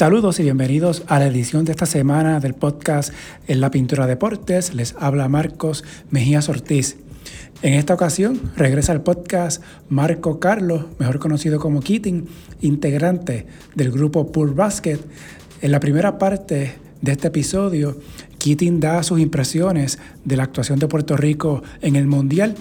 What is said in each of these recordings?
Saludos y bienvenidos a la edición de esta semana del podcast En la Pintura Deportes. Les habla Marcos Mejías Ortiz. En esta ocasión regresa al podcast Marco Carlos, mejor conocido como Keating, integrante del grupo Pool Basket. En la primera parte de este episodio, Keating da sus impresiones de la actuación de Puerto Rico en el Mundial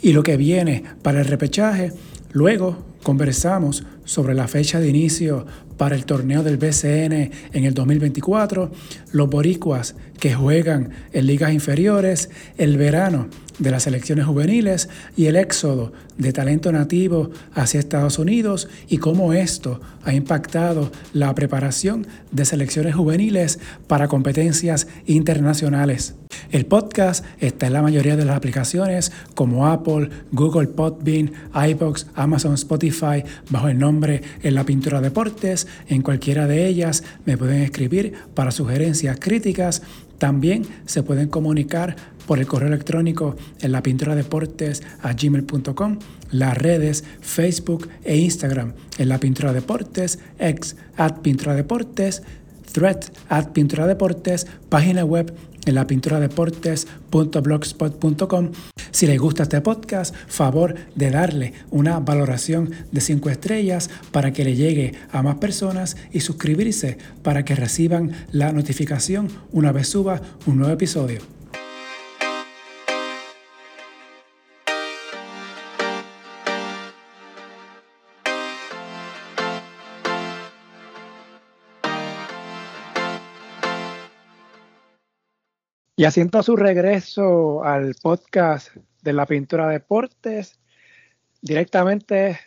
y lo que viene para el repechaje. Luego conversamos sobre la fecha de inicio para el torneo del BCN en el 2024, los boricuas que juegan en ligas inferiores, el verano de las selecciones juveniles y el éxodo de talento nativo hacia Estados Unidos y cómo esto ha impactado la preparación de selecciones juveniles para competencias internacionales. El podcast está en la mayoría de las aplicaciones como Apple, Google Podbean, iBox, Amazon, Spotify bajo el nombre En la Pintura Deportes. En cualquiera de ellas me pueden escribir para sugerencias críticas. También se pueden comunicar por el correo electrónico en la pintura deportes a gmail.com, las redes Facebook e Instagram en la pintura deportes, ex at pintura deportes, thread at pintura deportes, página web en la pintura deportes.blogspot.com. Si les gusta este podcast, favor de darle una valoración de 5 estrellas para que le llegue a más personas y suscribirse para que reciban la notificación una vez suba un nuevo episodio. Y asiento su regreso al podcast de la pintura deportes directamente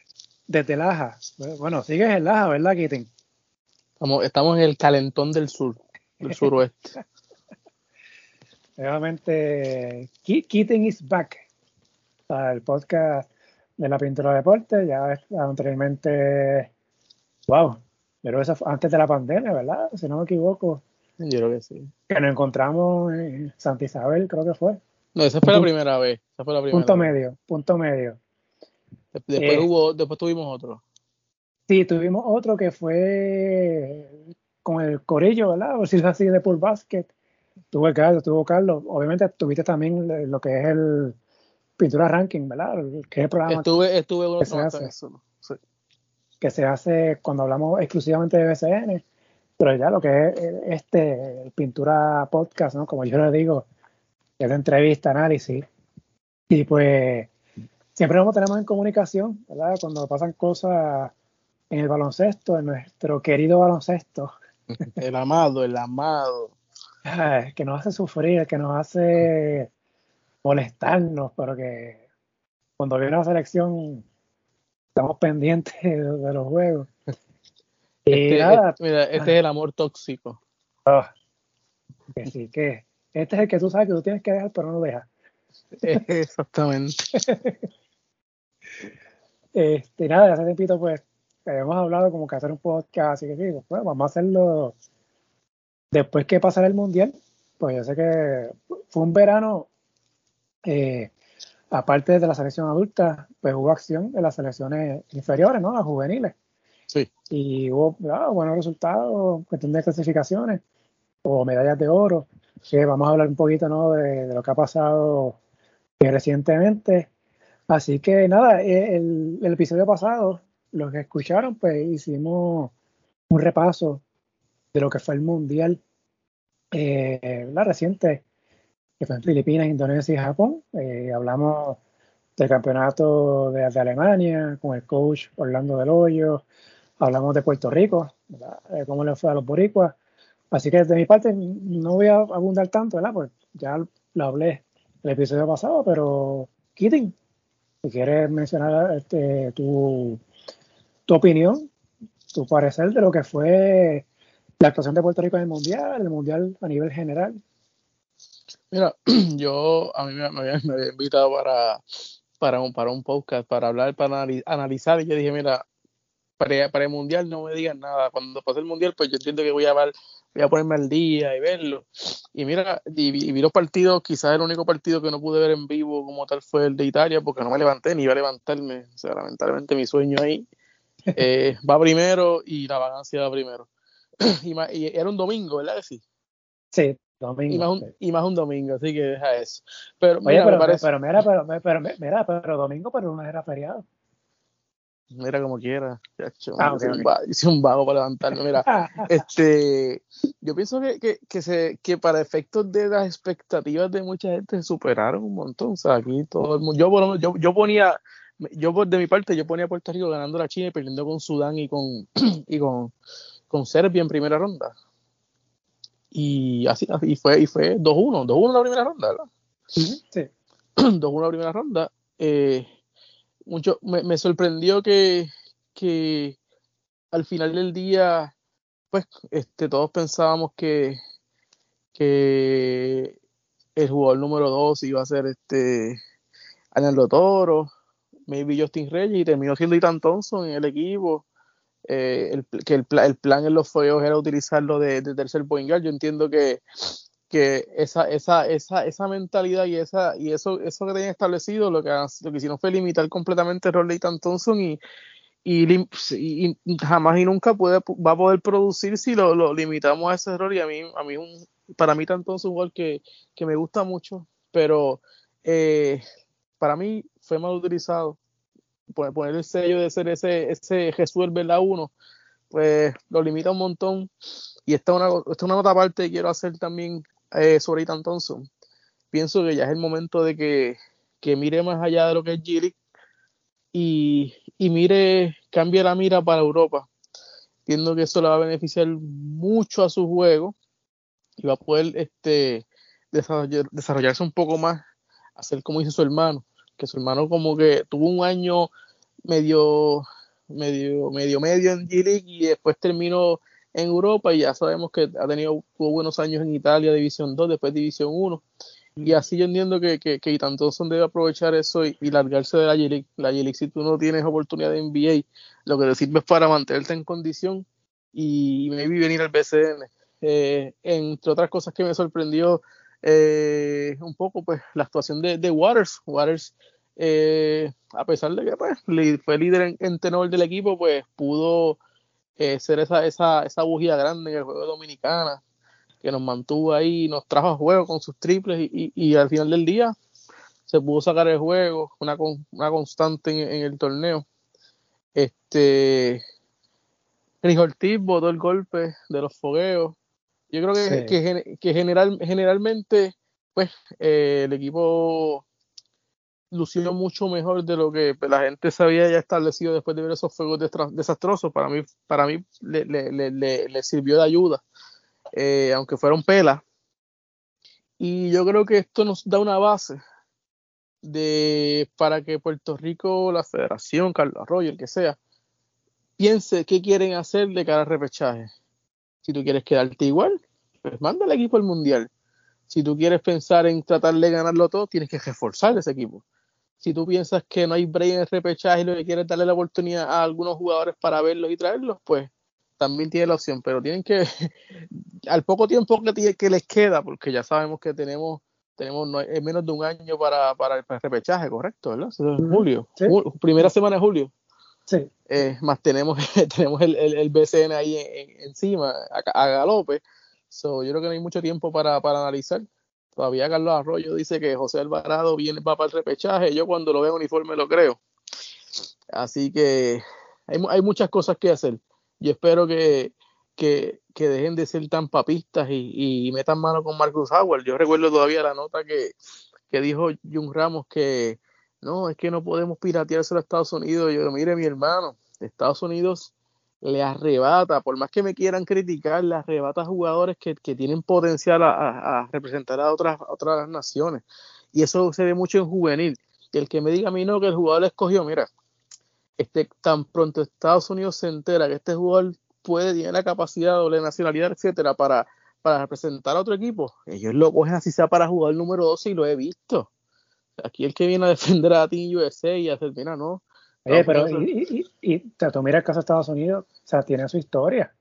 desde Laja. Bueno, sigues en Laja, ¿verdad, Kitten? Estamos, estamos en el calentón del sur, del suroeste. Nuevamente, Kitten is back. El podcast de la pintura deportes, ya anteriormente, wow, pero eso antes de la pandemia, ¿verdad? Si no me equivoco. Yo creo que sí. Que nos encontramos en Santa Isabel, creo que fue. No, esa fue la primera vez. Esa fue la primera punto medio, punto medio. Después, eh, hubo, después tuvimos otro. Sí, tuvimos otro que fue con el Corillo, ¿verdad? O si es así de Pool Basket. Tuvo el Carlos, tuvo Carlos. Obviamente tuviste también lo que es el Pintura Ranking, ¿verdad? Que es el programa estuve, estuve que, se hace, eso, que se hace cuando hablamos exclusivamente de BCN pero ya lo que es eh, este pintura podcast, ¿no? Como yo le digo, es de entrevista, análisis. Y pues siempre nos tenemos en comunicación, ¿verdad? Cuando pasan cosas en el baloncesto, en nuestro querido baloncesto. El amado, el amado. Que nos hace sufrir, que nos hace molestarnos, pero que cuando viene la selección estamos pendientes de los juegos. Este, eh, mira, este es el amor tóxico. Ah, que sí, que este es el que tú sabes que tú tienes que dejar, pero no lo dejas. Exactamente. este, nada, hace tiempito, pues, hemos hablado como que hacer un podcast, así que sí, pues, vamos a hacerlo después que pasara el mundial. Pues yo sé que fue un verano, eh, aparte de la selección adulta, pues hubo acción en las selecciones inferiores, ¿no? Las juveniles. Y hubo buenos resultados, cuestión de clasificaciones o medallas de oro. que vamos a hablar un poquito ¿no? de, lo que ha pasado recientemente. Así que nada, e, el, episodio pasado, los que escucharon, pues hicimos un repaso de lo que fue el mundial eh, la reciente, que fue en Filipinas, Indonesia y Japón. Eh, hablamos del campeonato de, de, Alemania con el coach Orlando Del Hoyo, hablamos de Puerto Rico, eh, cómo le fue a los boricuas. Así que de mi parte no voy a abundar tanto, ¿verdad? Pues ya lo hablé el episodio pasado, pero Keating, si quieres mencionar este, tu, tu opinión, tu parecer de lo que fue la actuación de Puerto Rico en el Mundial, el Mundial a nivel general. Mira, yo a mí me, me, había invitado para, para, un, para un podcast, para hablar, para analizar, y yo dije, mira, para, el mundial no me digan nada. Cuando pase el mundial, pues yo entiendo que voy a ver, voy a ponerme al día y verlo. Y mira, y, vi los partidos, quizás el único partido que no pude ver en vivo como tal fue el de Italia, porque no me levanté ni iba a levantarme. O sea, lamentablemente mi sueño ahí eh, va primero y la vacancia va primero. y, era un domingo, ¿verdad que sí? Sí, domingo. Y más, un, y más un domingo, así que deja eso. Pero, mira, pero, pero, mira, pero, pero, mira, pero domingo, pero no era feriado. Mira como quiera. Ah, hice, un vago, para levantarme. Mira, este, yo pienso que, que, que, se, que para efectos de las expectativas de mucha gente se superaron un montón. O sea, aquí todo el mundo. Yo, yo, yo ponía, yo por de mi parte, yo ponía a Puerto Rico ganando la China y perdiendo con Sudán y con, y con, con Serbia en primera ronda. Y así, y fue, y fue 2-1, 2-1 la primera ronda, ¿verdad? Sí. 2-1 la primera ronda. Eh, mucho, me, sorprendió que, que al final del día, pues, este, todos pensábamos que, que el jugador número 2 iba a ser este Arnaldo Toro, maybe Justin Reyes, y terminó siendo Ethan Thompson en el equipo. Eh, el, que el, el, plan en los foyos era utilizarlo de, de tercer point guard. Yo entiendo que que esa, esa, esa, esa mentalidad y esa y eso, eso que tenían establecido lo que, lo que hicieron fue limitar completamente el rol de Ethan Thompson y, y, jamás y nunca puede, va a poder producir si lo, lo limitamos a ese error y a mí, a mí un, para mí Thompson es un gol que, que me gusta mucho, pero eh, para mí fue mal utilizado. Poner el sello de ser ese, ese Jesús la 1, pues lo limita un montón. Y esta es una, esta es una nota aparte que quiero hacer también eh, sobre Ethan Thompson, pienso que ya es el momento de que, que mire más allá de lo que es g y, y mire, cambie la mira para Europa. Entiendo que eso le va a beneficiar mucho a su juego y va a poder este, desarrollarse un poco más, hacer como hizo su hermano, que su hermano como que tuvo un año medio medio medio medio en G-League y después terminó en Europa y ya sabemos que ha tenido buenos años en Italia, División 2, después División 1. Y así yo entiendo que, que, que Thompson debe aprovechar eso y, largarse de la G-League. La G-League, si tú no tienes oportunidad de NBA, lo que te sirve es para mantenerte en condición y maybe venir al BCN. Eh, entre otras cosas que me sorprendió eh, un poco, pues la actuación de, de Waters. Waters, eh, a pesar de que pues, fue líder en, en tenor del equipo, pues pudo eh, ser esa, esa, esa bujía grande en el juego Dominicana, que nos mantuvo ahí, nos trajo a juego con sus triples y, y, al final del día se pudo sacar el juego, una, una constante en, el torneo. Este Chris Ortiz botó el golpe de los fogueos. Yo creo que, que, que general, generalmente pues eh, el equipo lució mucho mejor de lo que la gente se había ya establecido después de ver esos fuegos desastrosos. Para mí, para mí le, le, le, sirvió de ayuda, eh, aunque fueron pelas. Y yo creo que esto nos da una base de para que Puerto Rico, la Federación, Carlos Arroyo, el que sea, piense qué quieren hacer de cara al repechaje. Si tú quieres quedarte igual, pues manda el equipo al mundial. Si tú quieres pensar en tratar de ganarlo todo, tienes que reforzar ese equipo si tú piensas que no hay break en el repechaje y lo que quieres darle la oportunidad a algunos jugadores para verlos y traerlos, pues también tiene la opción, pero tienen que, al poco tiempo que, que les queda, porque ya sabemos que tenemos tenemos menos de un año para, para, el repechaje, correcto, ¿verdad? julio, primera semana de julio. Sí. Eh, más tenemos, tenemos el, el, BCN ahí encima, a, a, galope. So, yo creo que no hay mucho tiempo para, para analizar. Todavía Carlos Arroyo dice que José Alvarado viene, para el repechaje. Yo cuando lo veo uniforme lo creo. Así que hay, hay muchas cosas que hacer. Yo espero que, que, que dejen de ser tan papistas y, y, metan mano con Marcus Howard. Yo recuerdo todavía la nota que, que dijo Jun Ramos que no, es que no podemos piratearse a Estados Unidos. Yo, mire, mi hermano, Estados Unidos le arrebata, por más que me quieran criticar, le arrebata a jugadores que, que tienen potencial a, representar a otras, otras naciones. Y eso se ve mucho en juvenil. El que me diga a mí no, que el jugador escogió, mira, este, tan pronto Estados Unidos se entera que este jugador puede, tiene la capacidad, doble nacionalidad, etcétera, para, para representar a otro equipo, ellos lo cogen así sea para jugar número 12 y lo he visto. Aquí el que viene a defender a Team USA y a hacer, mira, no, Oye, pero y, y, y, tú mira el caso de Estados Unidos, o sea, tiene su historia.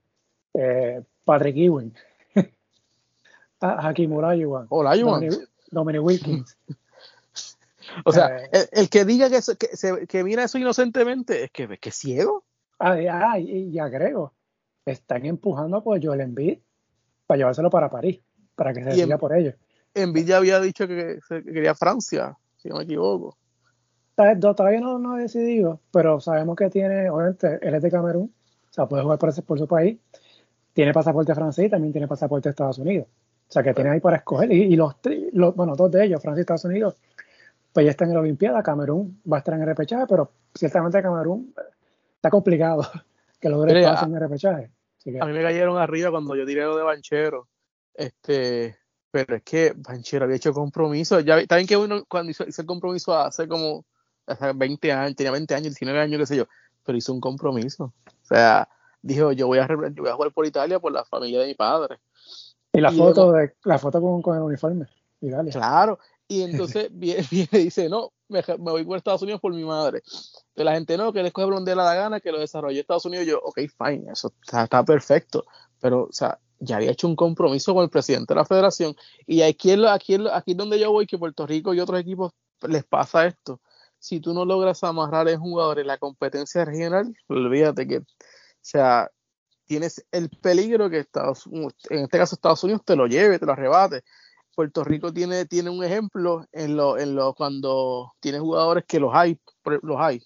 Eh, Patrick Ewing, Hakim Olajuwon, Olajuwon. Dominic, Wilkins. o sea, eh, el, que diga que, que, que, mira eso inocentemente es que, que es ciego. Ah, ah y, agrego, están empujando por Joel Embiid para llevárselo para París, para que se decida por ellos. Embiid ya había dicho que, quería Francia, si no me equivoco. Todavía no, no he decidido, pero sabemos que tiene, obviamente, él es de Camerún, o sea, puede jugar por, ese, por su país. Tiene pasaporte francés y también tiene pasaporte de Estados Unidos. O sea, que tiene ahí para escoger. Y, los, los, bueno, dos de ellos, Francia y Estados Unidos, pues ya están en la Olimpiada. Camerún va a estar en el repechaje, pero ciertamente Camerún está complicado que logre estar en el repechaje. A mí me cayeron arriba cuando yo tiré lo de Banchero. Este, pero es que Banchero había hecho compromiso. Ya bien que uno cuando hizo, hizo el compromiso hace como 20 años, tenía 20 años, 19 años, qué sé yo, pero hizo un compromiso. O sea, dijo, yo voy a, yo voy a jugar por Italia por la familia de mi padre. Y la foto de, la foto con, el uniforme. Claro. Y entonces viene, y dice, no, me, voy por Estados Unidos por mi madre. Que la gente no, que le escoge donde la gana, que lo desarrolle Estados Unidos. Yo, ok, fine, eso está, perfecto. Pero, o sea, ya había hecho un compromiso con el presidente de la federación. Y aquí es, aquí, aquí donde yo voy, que Puerto Rico y otros equipos les pasa esto. Si tú no logras amarrar en jugadores la competencia regional, olvídate que, o sea, tienes el peligro que Estados en este caso Estados Unidos te lo lleve, te lo arrebate. Puerto Rico tiene, tiene un ejemplo en lo, en lo cuando tiene jugadores que los hay, los hay,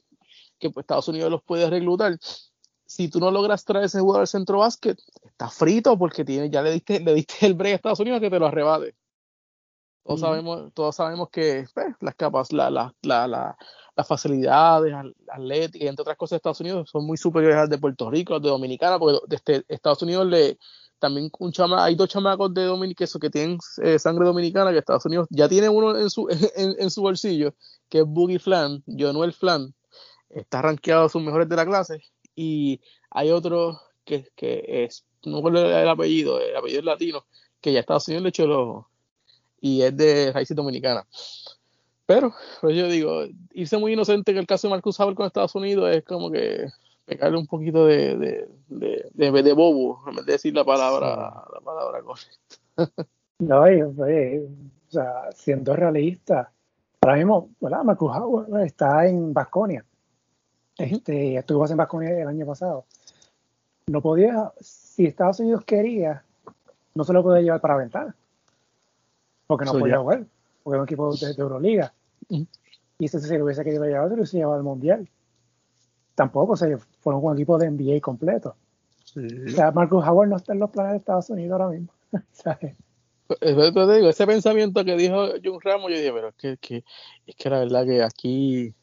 que pues Estados Unidos los puede reclutar. Si tú no logras traer ese jugador al centro básquet, está frito porque tiene, ya le diste, le diste el break a Estados Unidos que te lo arrebate. Todos sabemos, todos sabemos que pues, las capas, la, la, la, las facilidades atléticas entre otras cosas de Estados Unidos son muy superiores al de Puerto Rico, al de Dominicana, porque desde Estados Unidos le también un chama, hay dos chamacos de Dominicana que tienen eh, sangre dominicana que Estados Unidos ya tiene uno en su, en, su bolsillo, que es Boogie Flan, Jonuel Flan, está rankeado a sus mejores de la clase, y hay otro que, que es, no recuerdo el apellido, el apellido es latino, que ya Estados Unidos le echó el ojo, y es de raíces dominicanas. Pero, pues yo digo, irse muy inocente en el caso de Marcus Howard con Estados Unidos es como que pegarle un poquito de, de, de, de, bobo, en vez de decir la palabra, la palabra correcta. no, oye, o sea, siendo realista, ahora mismo, ¿verdad? Marcus Howard está en Vasconia. Este, estuvo en Vasconia el año pasado. No podía, si Estados Unidos quería, no se lo podía llevar para ventana. Porque no podía jugar porque es un equipo de, Euroliga. Y si se lo hubiese querido llevar, se lo hubiese llevado al Mundial. Tampoco, se fueron un equipo de NBA completo. O sea, Marcus Howard no está en los planes de Estados Unidos ahora mismo. digo, ese pensamiento que dijo John Ramos, yo dije, pero es que, que, es que la verdad que aquí,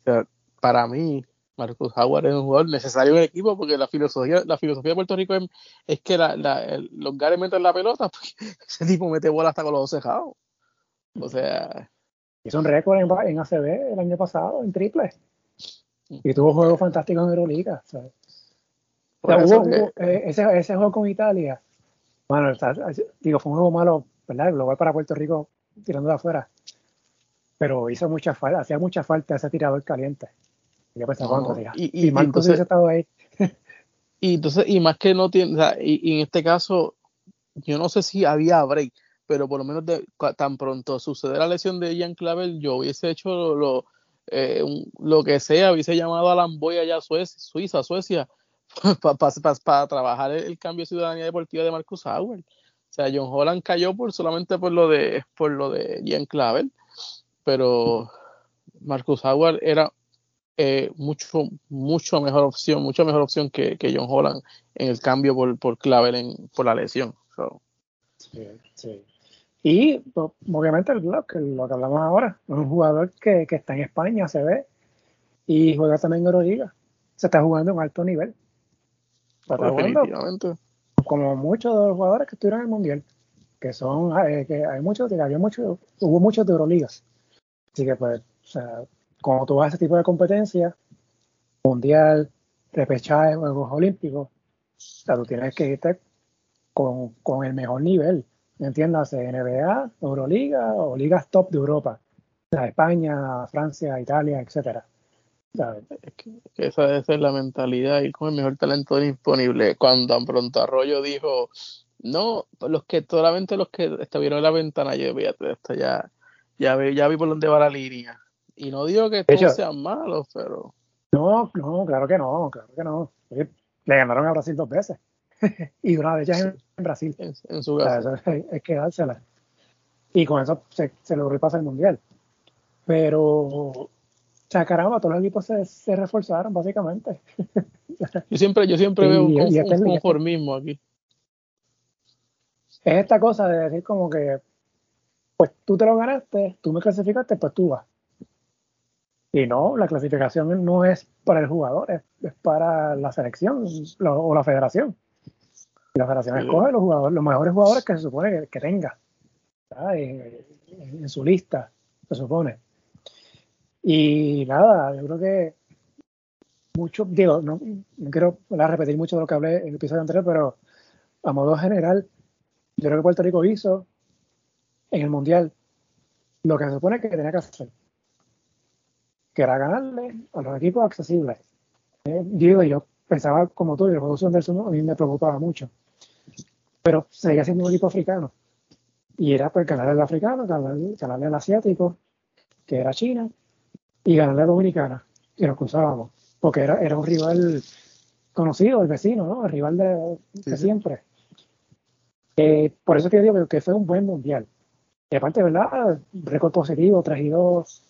o sea, para mí, Marcus Howard es un jugador necesario en el equipo porque la filosofía, la filosofía de Puerto Rico es, que la, la, los gares meten la pelota, pues, ese tipo mete bola hasta con los dos cejados. O sea. Hizo un récord en, ACB el año pasado, en triple. Y tuvo juegos fantásticos en Euroliga. Eh, ese, ese, juego con Italia, bueno, digo, fue un juego malo, ¿verdad? Global para Puerto Rico tirando de afuera. Pero hizo mucha falta, hacía mucha falta ese tirador caliente. Y yo pensaba, no, y, y, Marcos hubiese estado ahí. y entonces, y más que no tiene, o sea, y, en este caso, yo no sé si había break pero por lo menos tan pronto sucede la lesión de Ian Clavel, yo hubiese hecho lo, eh, lo que sea, hubiese llamado a Lamboy allá a Suiza, Suecia, para trabajar el, cambio de ciudadanía deportiva de Marcus Howard. O sea, John Holland cayó por solamente por lo de por lo de Ian Clavel, pero Marcus Howard era eh, mucho mucho mejor opción, mucha mejor opción que, John Holland en el cambio por, por Clavel en, por la lesión. Sí, sí. Y obviamente lo que, lo que hablamos ahora, es un jugador que, está en España, se ve, y juega también en Euroliga. Se está jugando en alto nivel. como muchos de los jugadores que estuvieron en el Mundial, que son, eh, que hay muchos, había muchos, hubo muchos de Euroligas. Así que pues, o sea, cuando tú vas a ese tipo de competencia, Mundial, repechaje, Juegos Olímpicos, o sea, tú tienes que irte con, con el mejor nivel entiéndase, NBA, Euroliga o ligas top de Europa. O sea, España, Francia, Italia, etcétera. esa debe ser la mentalidad, ir con el mejor talento disponible. Cuando tan pronto Arroyo dijo, no, los que solamente los que estuvieron en la ventana, yo esto ya, ya, vi, ya vi por dónde va la línea. Y no digo que todos sean malos, pero. No, no, claro que no, claro que no. Le ganaron a Brasil dos veces. y una de ellas en, Brasil. En, su casa. es, que dársela. Y con eso se, se logró pasar el mundial. Pero, o sea, caramba, todos los equipos se, se reforzaron, básicamente. yo siempre, yo siempre veo un, este conformismo aquí. Es esta cosa de decir como que, pues tú te lo ganaste, tú me clasificaste, pues tú vas. Y no, la clasificación no es para el jugador, es, para la selección o la federación. Y la federación escoge los jugadores, los mejores jugadores que se supone que, tenga en, su lista, se supone. Y nada, yo creo que mucho, digo, no, quiero repetir mucho de lo que hablé en el episodio anterior, pero a modo general, yo creo que Puerto Rico hizo en el Mundial lo que se supone que tenía que hacer que era ganarle a los equipos accesibles. Eh, digo, yo pensaba como tú, el juego del Sumo a mí me preocupaba mucho. Pero seguía siendo un equipo africano. Y era pues ganarle al africano, ganarle, al asiático, que era China, y ganarle a Dominicana, y nos cruzábamos. Porque era, era un rival conocido, el vecino, ¿no? El rival de, siempre. Eh, por eso te digo que, fue un buen mundial. Y aparte, ¿verdad? Récord positivo, 3 y 2,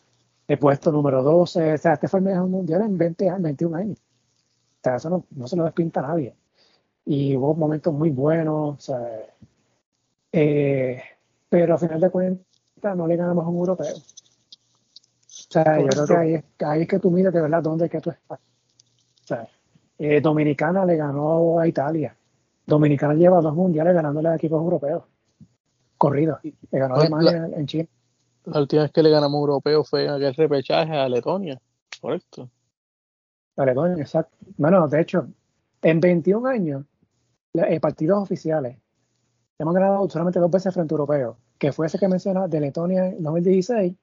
he puesto número 12. O sea, este fue el mejor mundial en 20 años, 21 años. O sea, eso no, se lo despinta a nadie. Y hubo momentos muy buenos. O sea, eh, pero a final de cuentas no le ganamos a un europeo. O sea, yo creo que ahí es, ahí es que tú miras de verdad dónde es que tú estás. O sea, eh, Dominicana le ganó a Italia. Dominicana lleva dos mundiales ganándole a equipos europeos. Corrido. Le ganó a Alemania en Chile. La última vez que le ganamos a europeo fue en aquel repechaje a Letonia, correcto. A Letonia, exacto. Bueno, de hecho, en 21 años, en partidos oficiales, hemos ganado solamente dos veces frente a europeo, que fue ese que mencionaba de Letonia en 2016,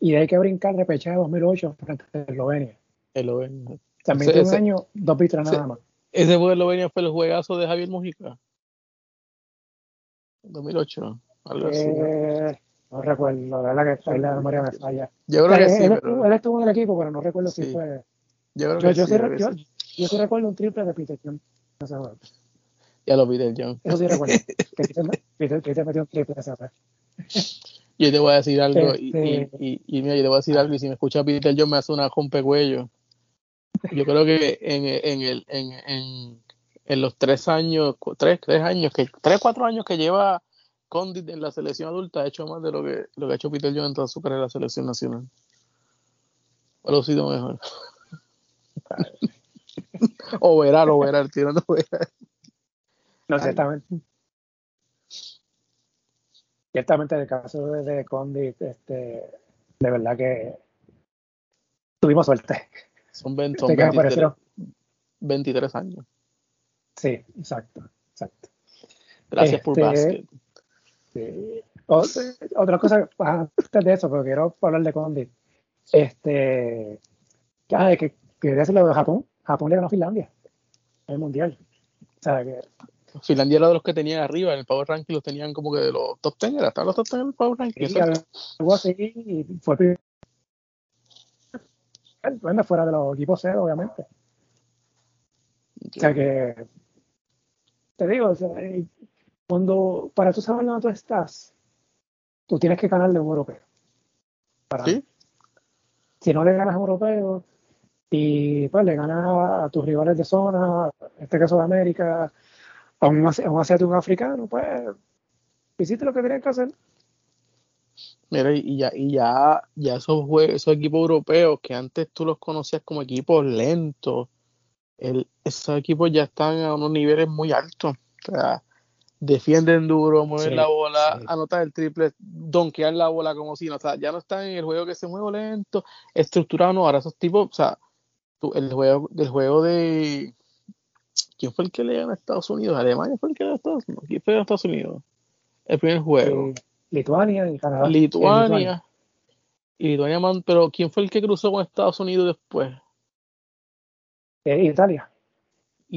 y de ahí que brincar repechaje 2008 frente a Eslovenia. Eslovenia. O sea, en 21 años, dos victorias nada más. Ese fue Eslovenia fue el juegazo de Javier Mujica. 2008, algo así. No recuerdo, la verdad que ahí la memoria me falla. Yo creo que sí. Él, estuvo en el equipo, pero no recuerdo si fue. Yo creo que yo, sí. Yo, yo, sí recuerdo un triple de Peter John. Ya lo del John. Eso sí recuerdo. Peter, Peter metió un triple esa vez. Yo te voy a decir algo, y, este y, y, mira, yo te voy a decir algo, y si me escucha Peter John me hace una rompecuello. Yo creo que en, en, el, en, en, en los tres años, tres, tres años, que, tres, cuatro años que lleva Condit en la selección adulta ha hecho más de lo que, lo que ha hecho Peter Jones en toda su carrera en la selección nacional. O ha sido mejor. o verá, o verá, tirando verá. No, ciertamente. Ciertamente, el caso de, Condit, este, de verdad que tuvimos suerte. Son, 23, 23 años. Sí, exacto, exacto. Gracias por este, Este, otra cosa antes de eso, pero quiero hablar de Condit. Este, ya, que quería decirlo de Japón. Japón le ganó a Finlandia en el mundial. O sea, que, Finlandia era de los que tenían arriba en el Power Ranking, los tenían como que de los top 10, era, estaban los top 10 en el Power Ranking. Sí, algo así, y fue bueno, fuera de los equipos cero, obviamente. O sea que, te digo, o sea, cuando para tú saber dónde tú estás, tú tienes que ganarle a un europeo. ¿Sí? Si no le ganas a un europeo y pues le ganas a, tus rivales de zona, en este caso de América, a un, a un asiático africano, pues hiciste lo que tenías que hacer. Mira, y ya, y ya, ya esos, esos equipos europeos que antes tú los conocías como equipos lentos, el, esos equipos ya están a unos niveles muy altos. O sea, defienden duro, mueven la bola, anotar el triple, donkear la bola como si no, o sea, ya no están en el juego que se mueve lento, estructurado, no, ahora esos tipos, o sea, el juego del juego de ¿quién fue el que le ganó a Estados Unidos? Alemania fue el que le ganó a Estados Unidos, ¿quién fue a Estados Unidos? El primer juego. Eh, Lituania y Canadá. Lituania. Y Lituania, pero ¿quién fue el que cruzó con Estados Unidos después? Eh, Italia.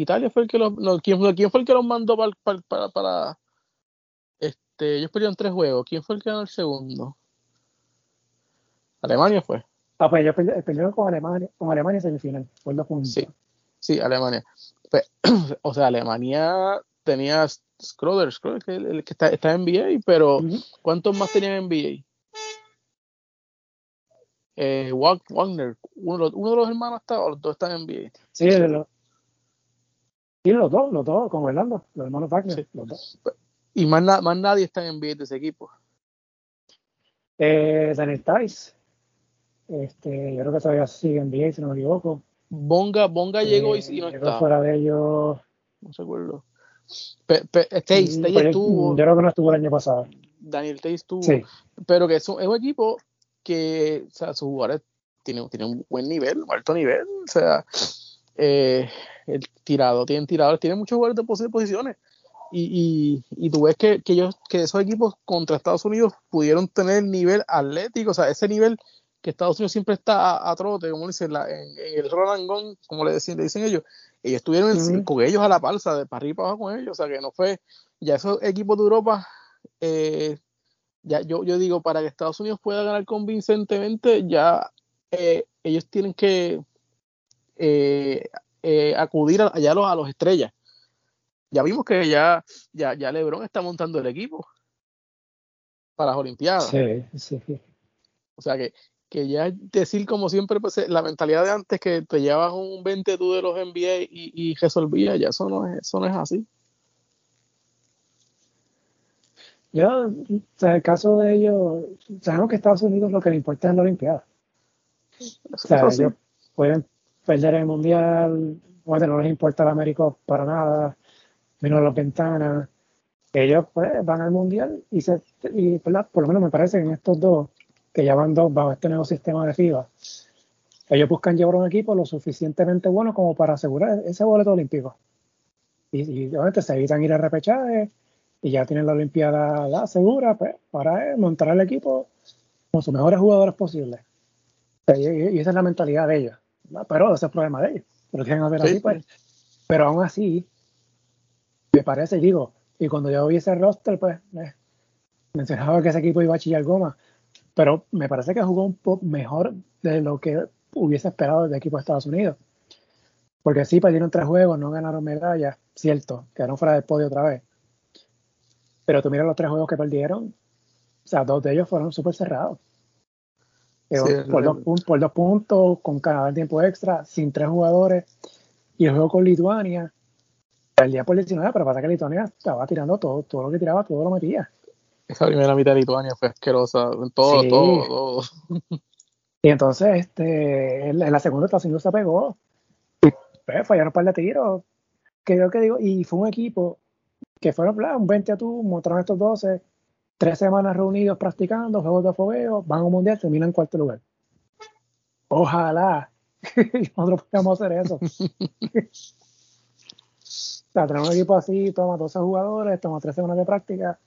Italia fue el que los, no, ¿quién, ¿quién, fue el que los mandó para, para, para, este, ellos perdieron tres juegos, ¿quién fue el que ganó el segundo? Alemania fue. Ah, pues ellos perdieron con Alemania, con Alemania en semifinal, fue el puntos. Sí, Sí, Alemania. Pues, o sea, Alemania tenía Scroder, Scroder que el, que está, está, en NBA, pero ¿cuántos más tenían en NBA? Eh, Wagner, uno, uno, de los hermanos está, o los dos están en NBA. Sí, los, sí, los dos, los dos, con Orlando, los hermanos Wagner, los dos. Y más, más nadie está en NBA de ese equipo. Eh, Daniel Tice, este, yo creo que todavía sigue en NBA, si no me equivoco. Bonga, Bonga llegó y, y no está. fuera de ellos. No se acuerdo. Pe, pe, estuvo. Yo creo que no estuvo el año pasado. Daniel Tace estuvo. Sí. Pero que es un, es un equipo que, o sea, sus jugadores tienen, tienen un buen nivel, un alto nivel. O sea, eh, el tirado, tienen tiradores, tienen muchos jugadores de posiciones. Y, y, y, tú ves que, que, ellos, que esos equipos contra Estados Unidos pudieron tener nivel atlético, o sea, ese nivel que Estados Unidos siempre está a, trote, como dicen, la, en, en, el Rolangón, como le, decían, le dicen ellos, ellos estuvieron con ellos a la palza, de para arriba y para abajo con ellos, o sea que no fue, ya esos equipos de Europa, eh, ya yo, yo digo, para que Estados Unidos pueda ganar convincentemente, ya eh, ellos tienen que eh, acudir allá a los, a los estrellas. Ya vimos que ya, ya, ya Lebron está montando el equipo para las Olimpiadas. Sí, sí. O sea que que ya decir como siempre, pues la mentalidad de antes que te llevas un 20 tú de los NBA y, y resolvías, ya eso no es, eso no es así. Yo, o sea, el caso de ellos, sabemos que Estados Unidos lo que le importa es la Olimpiada. O sea, ellos pueden perder el Mundial, bueno, no les importa el América para nada, menos las ventanas. Ellos pues, van al Mundial y, se, y por lo menos me parece que en estos dos que ya van dos bajo este nuevo sistema de FIBA, ellos buscan llevar un equipo lo suficientemente bueno como para asegurar ese boleto olímpico. Y, obviamente se evitan ir a repechaje y ya tienen la Olimpiada segura pues, para montar el equipo con sus mejores jugadores posibles. Y, esa es la mentalidad de ellos. Pero ese es el problema de ellos. Pero ver así, pues. Pero aún así, me parece, digo, y cuando yo vi ese roster, pues eh, mencionaba que ese equipo iba a chillar goma pero me parece que jugó un poco mejor de lo que hubiese esperado del equipo de Estados Unidos. Porque sí, perdieron tres juegos, no ganaron medallas, cierto, quedaron fuera del podio otra vez. Pero tú miras los tres juegos que perdieron, o sea, dos de ellos fueron súper cerrados. Por, dos, por, dos, puntos, con Canadá en tiempo extra, sin tres jugadores. Y el juego con Lituania, perdía por 19, pero pasa que Lituania estaba tirando todo, todo lo que tiraba, todo lo metía. Esa primera mitad de Lituania fue asquerosa, todo, todo, todo. Y entonces, este, en la segunda Estados Unidos se pegó. Y pues, fallaron un par de tiros. Que yo que digo, y fue un equipo que fueron un 20 a tú, mostraron estos 12, tres semanas reunidos practicando, juegos de fogueo, van a un mundial, terminan en cuarto lugar. Ojalá nosotros podamos hacer eso. o sea, tenemos un equipo así, toma 12 jugadores, toma tres semanas de práctica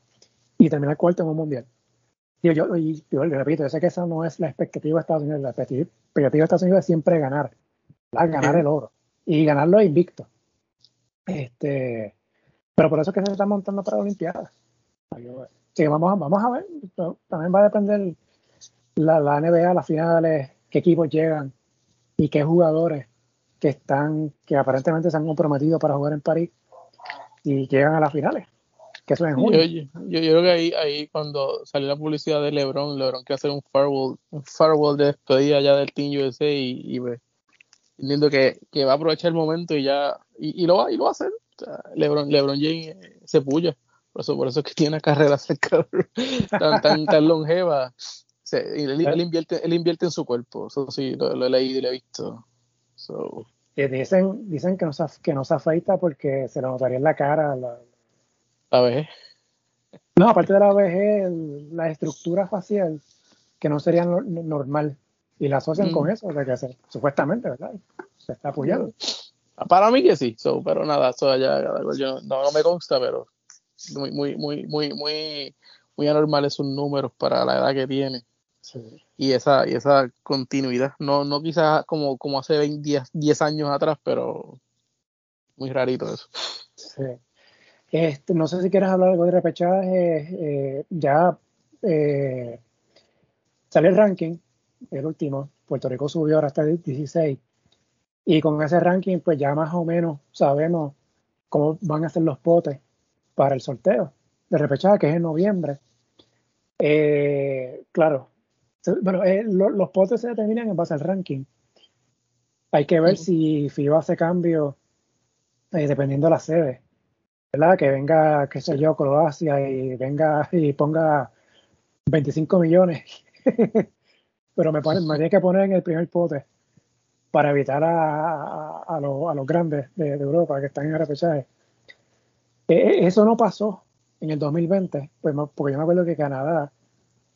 y terminar cuarto en un mundial. Yo, y, yo, repito, yo sé que esa no es la expectativa de Estados Unidos. La expectativa de Estados Unidos es siempre ganar, ganar el oro y ganarlo invicto. Este, pero por eso es que se está montando para la Olimpiada. Sí, vamos, a, vamos a ver, también va a depender la, la NBA, las finales, qué equipos llegan y qué jugadores que están, que aparentemente se han comprometido para jugar en París y llegan a las finales. Yo, yo, creo que ahí, ahí cuando salió la publicidad de LeBron, LeBron quiere hacer un farewell, un farewell de despedida ya del Team USA y, y pues, entiendo que, que, va a aprovechar el momento y ya, y, y lo, va, y lo va a hacer. LeBron, LeBron James eh, se puya, por eso, por eso es que tiene una carrera tan, tan, tan longeva. él, invierte, él invierte en su cuerpo, eso sí, lo, he leído y lo he visto. Dicen, dicen que no, se, que no se afeita porque se lo notaría en la cara la, la vejez. No, aparte de la vejez, la estructura facial, que no sería normal. Y la asocian con mm. eso, de que se, supuestamente, ¿verdad? Se está apoyando. Para mí que sí, pero nada, eso ya, yo, no, me consta, pero muy, muy, muy, muy, muy, muy anormales sus números para la edad que tiene. Y esa, y esa continuidad, no, no quizás como, como hace 20, 10 años atrás, pero muy rarito eso. Sí. Este, no sé si quieres hablar algo de repechaje. Eh, ya eh, sale el ranking, el último. Puerto Rico subió ahora hasta el 16. Y con ese ranking, pues ya más o menos sabemos cómo van a ser los potes para el sorteo de repechaje, que es en noviembre. Eh, claro, bueno, eh, los potes se determinan en base al ranking. Hay que ver si FIBA hace cambio eh, dependiendo de la sede. ¿Verdad? Que venga, qué sé yo, Croacia y venga y ponga 25 millones. Pero me, pone, me tiene que poner en el primer pote para evitar a, a, los grandes de, Europa que están en el repechaje. E, e, eso no pasó en el 2020, pues, porque yo me acuerdo que Canadá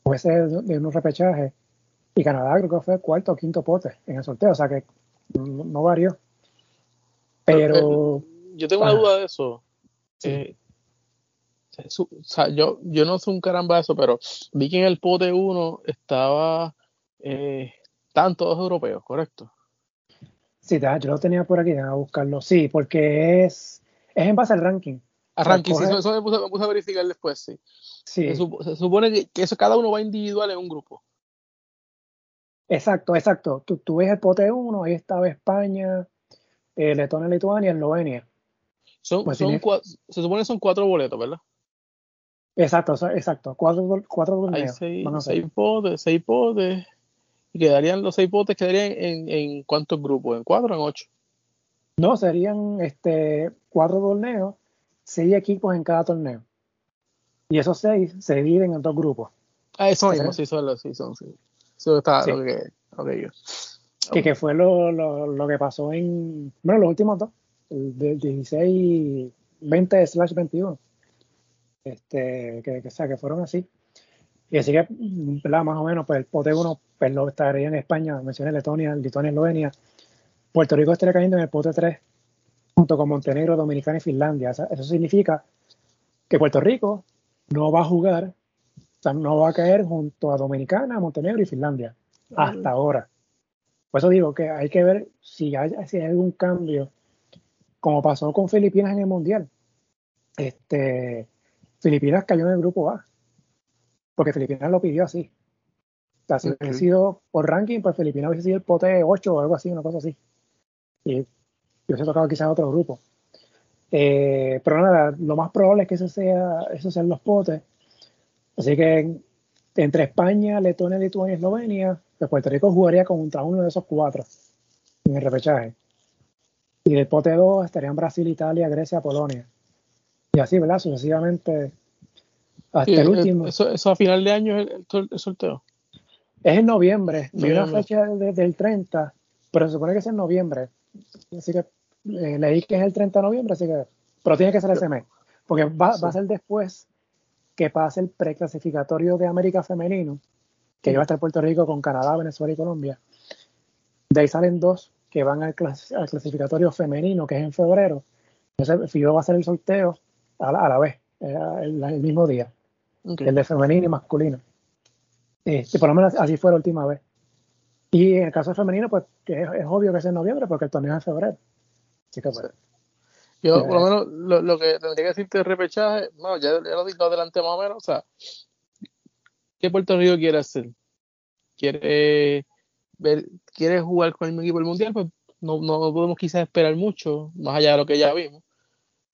fue de un repechaje y Canadá creo que fue cuarto o quinto pote en el sorteo, o sea que no, varió. Pero. Eh, yo tengo una duda de eso. Eh, o sea, yo, yo no soy un caramba de eso, pero vi que en el pote 1 estaba. Eh, estaban todos europeos, ¿correcto? Sí, yo lo tenía por aquí, a buscarlo. Sí, porque es, es en base al ranking. Sí, eso, me, puse, a verificar después, sí. sí. Se, supone que, eso cada uno va individual en un grupo. Exacto, exacto. Tú, tú ves el pote 1, ahí estaba España, eh, Letonia, Lituania, Eslovenia. Son, pues son se supone que son cuatro boletos, ¿verdad? Exacto, exacto. Cuatro, cuatro Hay seis, seis potes, seis potes. Y quedarían, los seis potes quedarían en, en cuántos grupos, en cuatro o en ocho. No, serían este cuatro torneos, seis equipos en cada torneo. Y esos seis se dividen en dos grupos. Ah, eso mismo, sí, son los, sí, son, sí. Eso está lo que, lo que Que, que fue lo, lo, lo, que pasó en, bueno, los últimos dos, el del 16, 20 slash 21. Este, que, que, o sea, que fueron así. Y así que, más o menos, pues el pote 1 pues, lo estaría en España, mencioné Letonia, Lituania, Eslovenia. Puerto Rico estaría cayendo en el pote 3, junto con Montenegro, Dominicana y Finlandia. eso significa que Puerto Rico no va a jugar, o sea, no va a caer junto a Dominicana, Montenegro y Finlandia, hasta ahora. Por eso digo que hay que ver si hay, si hay algún cambio, como pasó con Filipinas en el Mundial. Este, Filipinas cayó en el grupo A porque Filipinas lo pidió así. O sea, si hubiese sido por ranking, pues Filipinas hubiese sido el pote 8 o algo así, una cosa así. Y yo hubiese tocado quizás otro grupo. Eh, pero nada, lo más probable es que eso sea, eso sean los potes. Así que entre España, Letonia, Lituania y Eslovenia, pues Puerto Rico jugaría contra uno de esos cuatro en el repechaje. Y del pote 2 estarían Brasil, Italia, Grecia, Polonia. Y así, ¿verdad? Sucesivamente hasta el último. Eso, a final de año es el, sorteo. Es en noviembre. Hay una fecha desde el 30, pero se supone que es en noviembre. Así que eh, leí que es el 30 de noviembre, así que. Pero tiene que ser ese mes. Porque va, a ser después que pase el preclasificatorio de América Femenino, que iba a estar Puerto Rico con Canadá, Venezuela y Colombia. De ahí salen dos que van al, clasificatorio femenino, que es en febrero. Entonces, FIBA va a hacer el sorteo a la, vez, eh, el mismo día el de femenino y masculino. Este, por lo menos así fue la última vez. Y en el caso femenino, pues que es, obvio que es en noviembre porque el torneo es en febrero. Así que pues, Yo, por lo menos, lo, que tendría que decirte de repechaje, bueno, ya, lo digo adelante más o menos, o sea, ¿qué Puerto Rico quiere hacer? ¿Quiere, ver, quiere jugar con el mismo equipo del Mundial? Pues no, no podemos quizás esperar mucho, más allá de lo que ya vimos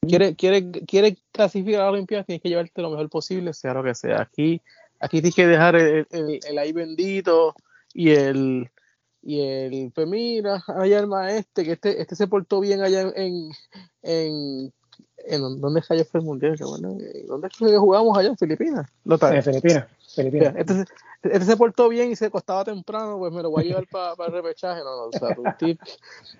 quiere, quiere, quiere clasificar a la Olimpiada, tienes que llevarte lo mejor posible, sea lo que sea. Aquí, aquí tienes que dejar el, el, ahí bendito y el y el pues mira, allá el maestro, que este, este se portó bien allá en, en, en ¿dónde fue el mundial? Bueno, ¿Dónde es que jugamos allá en Filipinas? en Filipinas. Filipinas. Este, este, se portó bien y se costaba temprano, pues me lo voy a llevar para el repechaje. No, no, o sea, tú,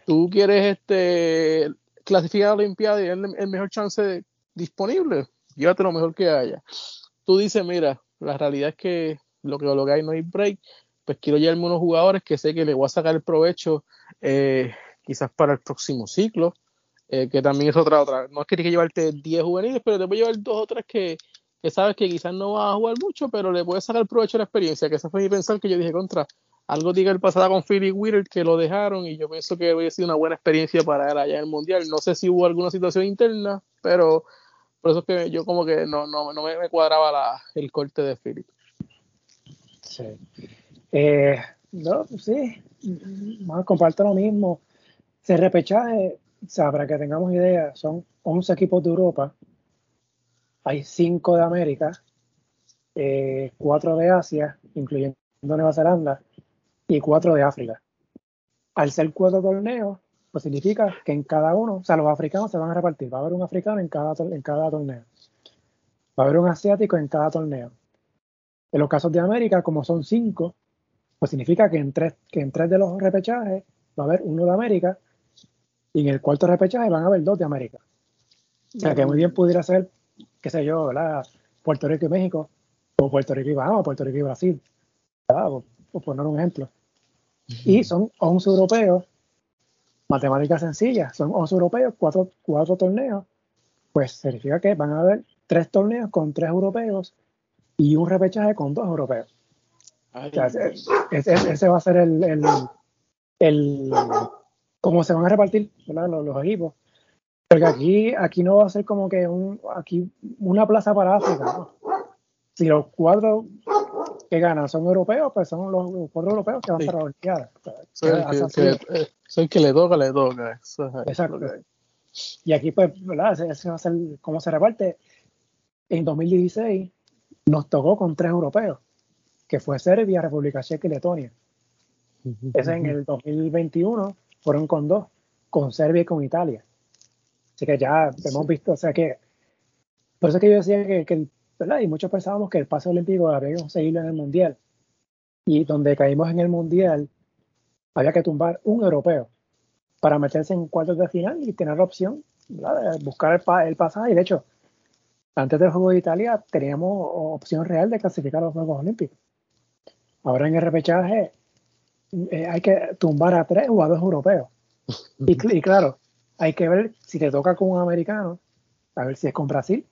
tú quieres este clasificar a la Olimpiada y es el, mejor chance disponible, llévate lo mejor que haya. Tú dices, mira, la realidad es que lo que, lo que hay no hay break, pues quiero llevarme unos jugadores que sé que le voy a sacar el provecho eh, quizás para el próximo ciclo, eh, que también es otra, otra. No es que tienes que llevarte 10 juveniles, pero te voy a llevar dos o tres que, que sabes que quizás no vas a jugar mucho, pero le puedes sacar el provecho de la experiencia, que ese fue mi pensar que yo dije contra algo diga el pasado con Philly Whittle que lo dejaron y yo pienso que hubiera sido una buena experiencia para él allá en el Mundial. No sé si hubo alguna situación interna, pero por eso es que yo como que no, no, no me, cuadraba la, el corte de Philly. Sí. Eh, no, sí, comparto lo mismo. ese repechaje, o sea, para que tengamos idea, son 11 equipos de Europa, hay 5 de América, eh, 4 de Asia, incluyendo Nueva Zelanda, y 4 de África. Al ser cuatro torneos, pues significa que en cada uno, o sea, los africanos se van a repartir, va a haber un africano en cada, en cada torneo, va a haber un asiático en cada torneo. En los casos de América, como son 5, pues significa que en, tres, que en tres de los repechajes va a haber uno de América y en el cuarto repechaje van a haber dos de América. O sea, que muy bien pudiera ser, qué sé yo, ¿verdad? Puerto Rico y México, o Puerto Rico y Bahamas, Puerto Rico y Brasil, ¿verdad? Por, poner un ejemplo. Y son 11 europeos, matemáticas sencillas, son 11 europeos, cuatro, cuatro torneos, pues significa que van a haber tres torneos con tres europeos y un repechaje con dos europeos. Ese, va a ser el, el, el, cómo se van a repartir los, equipos. Porque aquí, aquí no va a ser como que un, aquí una plaza para África. Si los cuatro que ganan son europeos, pues son los, cuatro europeos que van para la Olimpiada. Soy que, le toca, le toca. Exacto. Y aquí, pues, ¿verdad? Ese va a ser cómo se reparte. En 2016 nos tocó con tres europeos, que fue Serbia, República Checa y Letonia. Ese en el 2021 fueron con dos, con Serbia y con Italia. Así que ya hemos visto, o sea que, por eso que yo decía que, ¿verdad? Y muchos pensábamos que el paso olímpico había que conseguirlo en el Mundial. Y donde caímos en el Mundial, había que tumbar un europeo para meterse en cuartos de final y tener la opción de buscar el, el pasaje. Y de hecho, antes del Juego de Italia teníamos opción real de clasificar a los Juegos Olímpicos. Ahora en el repechaje eh, hay que tumbar a tres dos europeos. Y, claro, hay que ver si te toca con un americano, a ver si es con Brasil,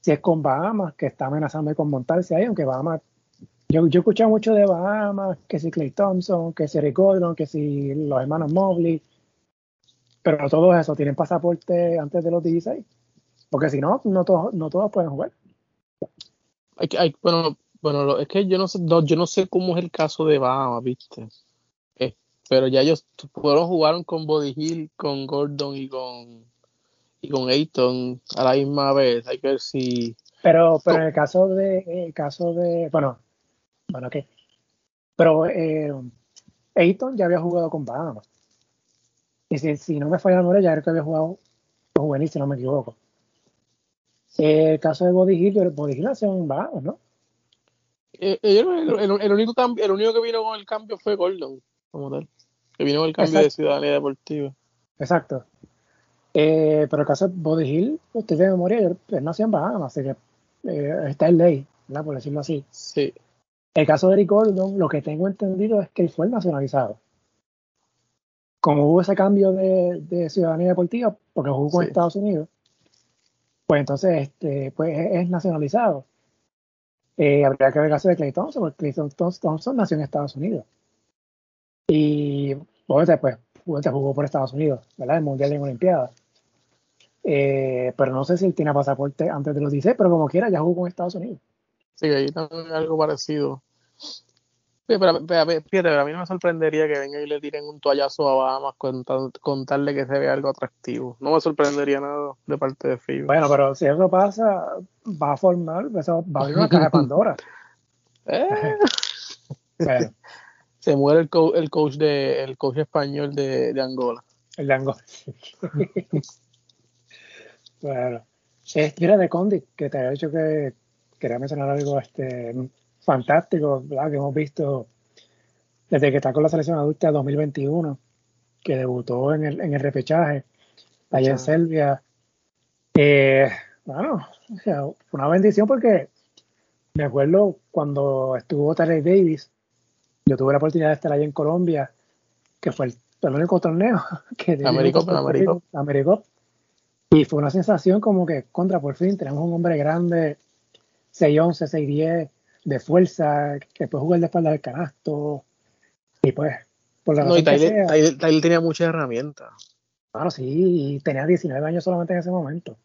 si es con Bahamas, que está amenazando con montarse ahí, aunque Bahamas. Yo, yo he mucho de Bahamas, que si Clay Thompson, que si Rick Gordon, que si los hermanos Mobley, pero todos esos tienen pasaporte antes de los 16. Porque si no, no todos, no todos pueden jugar. Hay, hay, bueno, bueno, es que yo no sé, yo no sé cómo es el caso de Bahamas, viste. Eh, pero ya ellos fueron jugaron con Body Hill, con Gordon y con y con Ayton a la misma vez. Hay que ver si. Pero, pero en el caso de, el caso de, bueno, bueno, ¿qué? Pero eh, Ayton ya había jugado con Bahamas. Y si, si no me falla la memoria, ya era que había jugado con juvenil, si no me equivoco. El caso de Body Hill, Body Hill hace un bajo, ¿no? Eh, eh, el, único cambio, el único que vino con el cambio fue Gordon, como tal. Que vino con el cambio de ciudadanía deportiva. Exacto. pero el caso de Body Hill, usted de memoria, él nació en Bahamas, así que está en ley, ¿verdad? Por decirlo así. Sí. El caso de Eric Gordon, lo que tengo entendido es que él fue nacionalizado. Como hubo ese cambio de, ciudadanía deportiva, porque jugó en Estados Unidos, pues entonces este, pues es nacionalizado. Eh, habría que ver el caso de Clay Thompson, porque Clay Thompson, nació en Estados Unidos. Y pues, pues, pues jugó por Estados Unidos, ¿verdad? En Mundial y en Olimpiadas. Eh, pero no sé si él tiene pasaporte antes de los 16, pero como quiera, ya jugó en Estados Unidos. Sí, ahí también algo parecido. Pero, pero, a mí no me sorprendería que venga y le tiren un toallazo a Bahamas con, contarle que se ve algo atractivo. No me sorprendería nada de parte de FIBA. Bueno, pero si eso pasa, va a formar, eso va a abrir una caja de Pandora. Eh. Se muere el, el, coach de el coach español de, de Angola. El de Angola. bueno. mira de Condi, que te había dicho que quería mencionar algo este fantástico ¿verdad? que hemos visto desde que está con la selección adulta 2021, que debutó en el, en el repechaje allá en Serbia. Eh, bueno, fue una bendición porque me acuerdo cuando estuvo Tarek Davis, yo tuve la oportunidad de estar allá en Colombia, que fue el, único torneo que Américo, Américo. Y fue una sensación como que, contra, por fin, tenemos un hombre grande, 6'11, 6'10, de fuerza, que puede jugar de espalda del canasto. Y pues, por la no, y Tyler, tenía muchas herramientas. Claro, sí, y tenía 19 años solamente en ese momento.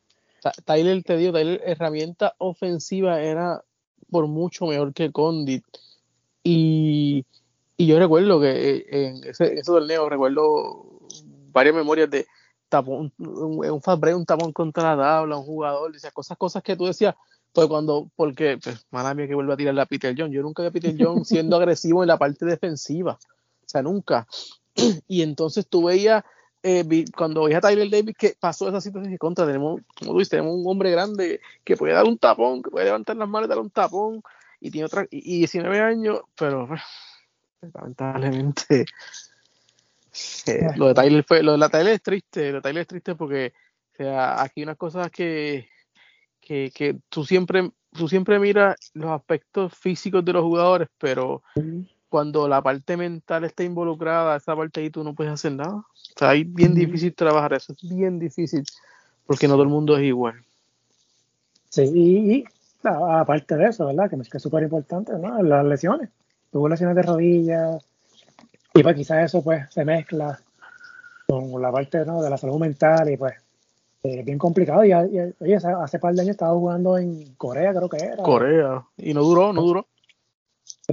Tyler, te digo, Tyler, herramienta ofensiva era por mucho mejor que Condit. Y, y yo recuerdo que eh, en ese, ese torneo, recuerdo varias memorias de tapón, un, un fast break, un tapón contra la tabla, un jugador, decía, cosas, cosas que tú decías, pues cuando, porque, pues, mala mía que vuelve a tirar a Peter John, yo nunca vi a Peter John siendo agresivo en la parte defensiva, o sea, nunca. Y entonces tú veías, eh, cuando veías a Tyler Davis que pasó esa situación y contra, tenemos, como tú dices, tenemos un hombre grande que puede dar un tapón, que puede levantar las manos y dar un tapón, y tiene otra, y, 19 años, pero pues, lamentablemente eh, lo de Tyler fue, lo de la Tyler es triste, lo de Tyler es triste porque o sea, aquí unas cosas que, que, que tú siempre, tú siempre miras los aspectos físicos de los jugadores, pero cuando la parte mental está involucrada, esa parte ahí tú no puedes hacer nada. O sea, es bien difícil trabajar eso, es bien difícil, porque no todo el mundo es igual. Sí, y, aparte de eso, ¿verdad? Que es súper importante, ¿no? Las lesiones. Tuvo lesiones de rodillas, y pues quizás eso pues se mezcla con la parte ¿no? de la salud mental y pues es bien complicado. Y, oye, hace par de años estaba jugando en Corea, creo que era. Corea, y no duró, no duró.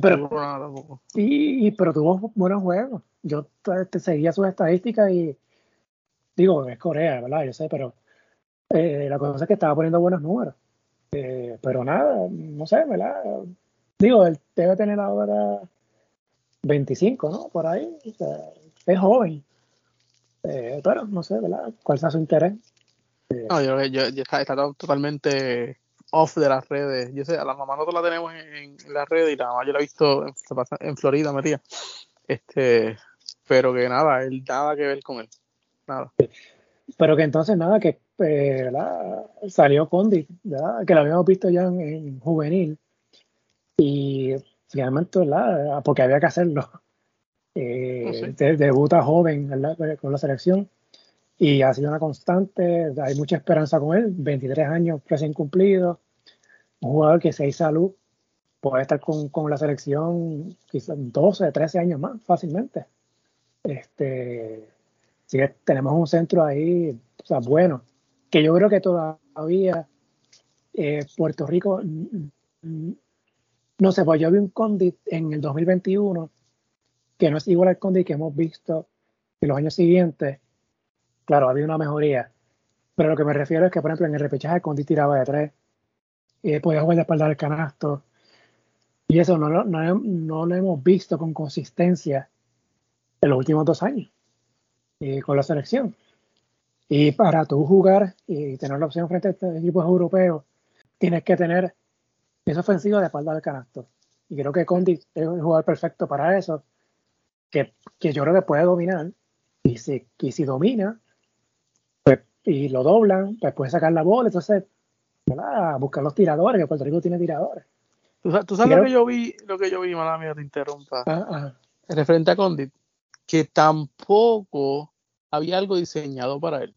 Pero, y, pero tuvo buenos juegos. Yo te seguía sus estadísticas y digo, es Corea, ¿verdad? Yo sé, pero eh, la cosa es que estaba poniendo buenos números. Eh, pero nada, no sé, ¿verdad? Digo, él debe tener ahora 25, ¿no? Por ahí. es joven. Eh, pero no sé, ¿verdad? ¿Cuál sea su interés? No, yo creo que está, totalmente off de las redes. Yo sé, a la mamá nosotros la tenemos en, las redes y la mamá yo la he visto en, en Florida, María. Este, pero que nada, él nada que ver con él. Nada. Pero que entonces nada, que eh, salió Condi, ¿verdad? que lo habíamos visto ya en, juvenil. Y finalmente, ¿verdad? porque había que hacerlo. Eh, oh, debuta joven con la selección y ha sido una constante, hay mucha esperanza con él, 23 años recién cumplidos, un jugador que si hay salud puede estar con, con la selección quizás 12, 13 años más fácilmente. Este, así que tenemos un centro ahí, bueno, que yo creo que todavía eh, Puerto Rico, no sé, pues yo vi un Condit en el 2021 que no es igual al Condit que hemos visto en los años siguientes Claro, había una mejoría. Pero lo que me refiero es que, por ejemplo, en el repechaje Condi tiraba de tres, y podía jugar de espalda al canasto. Y eso no, no, lo hemos visto con consistencia en los últimos dos años y con la selección. Y para tú jugar y tener la opción frente a estos equipos europeos, tienes que tener esa ofensiva de espalda al canasto. Y creo que Condi es un jugador perfecto para eso, que, que yo creo que puede dominar. Y si, y si domina, y lo doblan, pues puede sacar la bola, entonces, ¿verdad? buscar los tiradores, que Puerto Rico tiene tiradores. ¿Tú, sabes lo que yo vi, lo que yo vi, mala mía, te interrumpa, ah, referente a Condit, que tampoco había algo diseñado para él.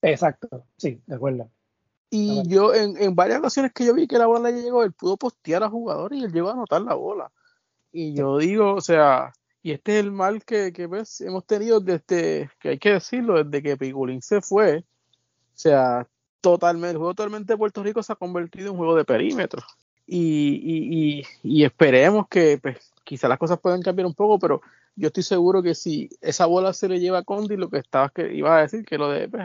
Exacto, sí, de acuerdo. Y yo, en, en, varias ocasiones que yo vi que la bola llegó, él pudo postear a jugadores y él llegó a anotar la bola. Y yo digo, o sea, y este es el mal que, pues, hemos tenido desde, que hay que decirlo, desde que Pigulín se fue. O sea, totalmente, el juego totalmente de Puerto Rico se ha convertido en un juego de perímetro. Y, y, y, esperemos que pues, quizá las cosas puedan cambiar un poco, pero yo estoy seguro que si esa bola se le lleva a Condi, lo que estaba que iba a decir que lo de pues,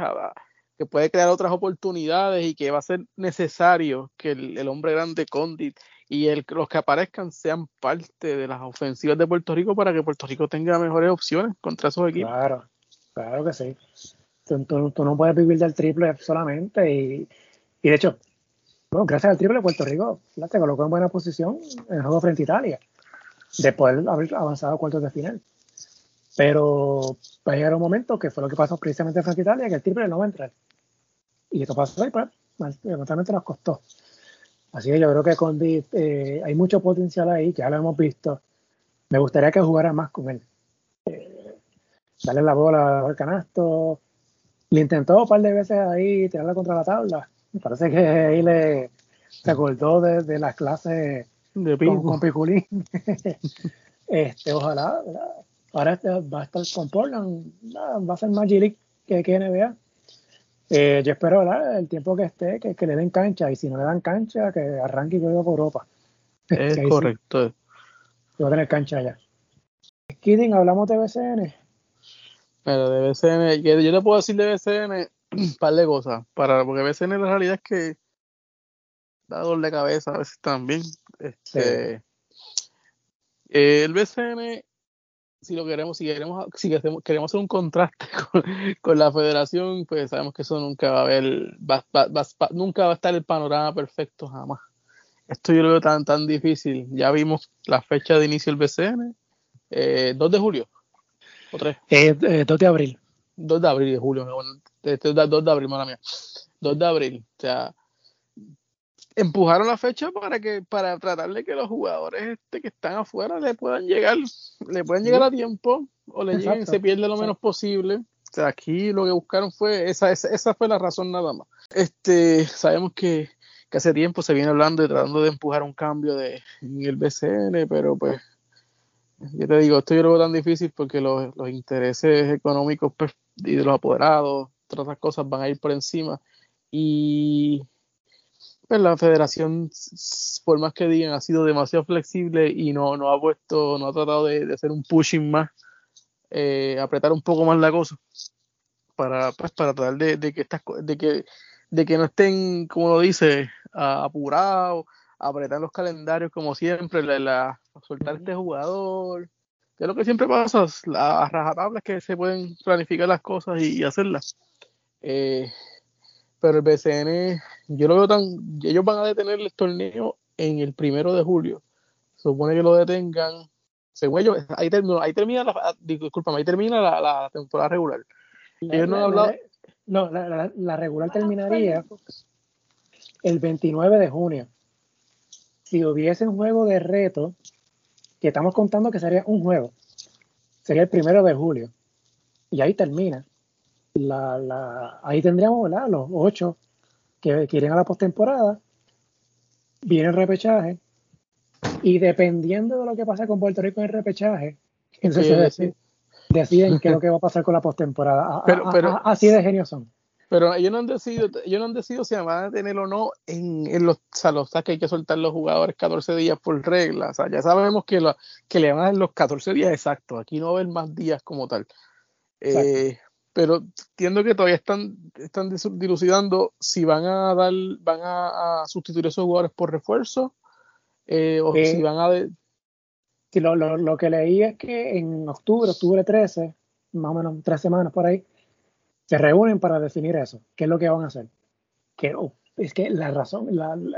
que puede crear otras oportunidades y que va a ser necesario que el, el hombre grande Condit y el, los que aparezcan sean parte de las ofensivas de Puerto Rico para que Puerto Rico tenga mejores opciones contra esos equipos. Claro, claro que sí. Tú, no puedes vivir del triple solamente y, y de hecho, bueno, gracias al triple Puerto Rico se colocó en buena posición en el juego frente a Italia, después de haber avanzado a cuartos de final. Pero va a llegar un momento que fue lo que pasó precisamente frente a Italia, que el triple no va a entrar. Y esto pasó y pues, nos costó. Así que yo creo que Condi eh, hay mucho potencial ahí, ya lo hemos visto. Me gustaría que jugara más con él. Eh, darle la bola al canasto. Le intentó un par de veces ahí tirarla contra la tabla. Me parece que ahí le se acordó de, las clases de con, Piculín. este, ojalá, ahora este va a estar con Portland, va a ser más G que, que NBA. Eh, yo espero el tiempo que esté, que, le den cancha, y si no le dan cancha, que arranque y vuelva por Europa. Es correcto. va a tener cancha allá. Kidding, hablamos de BCN. Pero de BCN, yo te puedo decir de BCN un par de cosas, para, porque BCN la realidad es que da dolor de cabeza a veces también. Este, eh, el BCN, si lo queremos, si queremos, si queremos hacer un contraste con, la federación, pues sabemos que eso nunca va a haber, nunca va a estar el panorama perfecto jamás. Esto yo lo veo tan, tan difícil. Ya vimos la fecha de inicio del BCN, eh, 2 de julio, o 3. Eh, 2 eh, de abril. 2 de abril de julio, 2 de abril, mala mía. 2 de abril. O sea, empujaron la fecha para que para tratar de que los jugadores este que están afuera le puedan llegar le puedan llegar a tiempo o le lleguen se pierde lo menos posible. O sea aquí lo que buscaron fue esa, esa, fue la razón nada más. Este sabemos que, que, hace tiempo se viene hablando y tratando de empujar un cambio de en el BCN pero pues yo te digo esto yo lo veo tan difícil porque los, los intereses económicos pues, y de los apoderados otras cosas van a ir por encima. Y pues la federación, por más que digan, ha sido demasiado flexible y no, no ha puesto, no ha tratado de, hacer un pushing más, eh, apretar un poco más la cosa para, pues, para tratar de, que estas, de que de que no estén, como lo dice, apurados, apretar los calendarios como siempre, la, soltar este jugador, que es lo que siempre pasa, las rajatablas que se pueden planificar las cosas y, hacerlas. Eh, pero el BCN, yo lo veo tan, ellos van a detener el torneo en el primero de julio. Supone que lo detengan, según ellos, ahí, termina, ahí termina la, ahí termina la, temporada regular. ellos no han hablado. No, la, regular terminaría el 29 de junio. Si hubiese un juego de reto, que estamos contando que sería un juego, sería el primero de julio. Y ahí termina la, la, ahí tendríamos los ocho que, quieren a la postemporada, viene el repechaje, y dependiendo de lo que pasa con Puerto Rico en el repechaje, entonces deciden, qué es lo que va a pasar con la postemporada. Pero, así de genios son. Pero ellos no han decidido, ellos no han decidido si van a tener o no en, en los salos, que hay que soltar los jugadores 14 días por regla. O sea, ya sabemos que, lo, que le van a dar los 14 días exactos. Aquí no va a haber más días como tal. Eh, pero entiendo que todavía están, están dilucidando si van a dar, van a, sustituir a esos jugadores por refuerzo eh, o si van a... lo, lo, lo, que leí es que en octubre, octubre 13, más o menos tres semanas por ahí, se reúnen para definir eso, qué es lo que van a hacer. Que, oh, es que la razón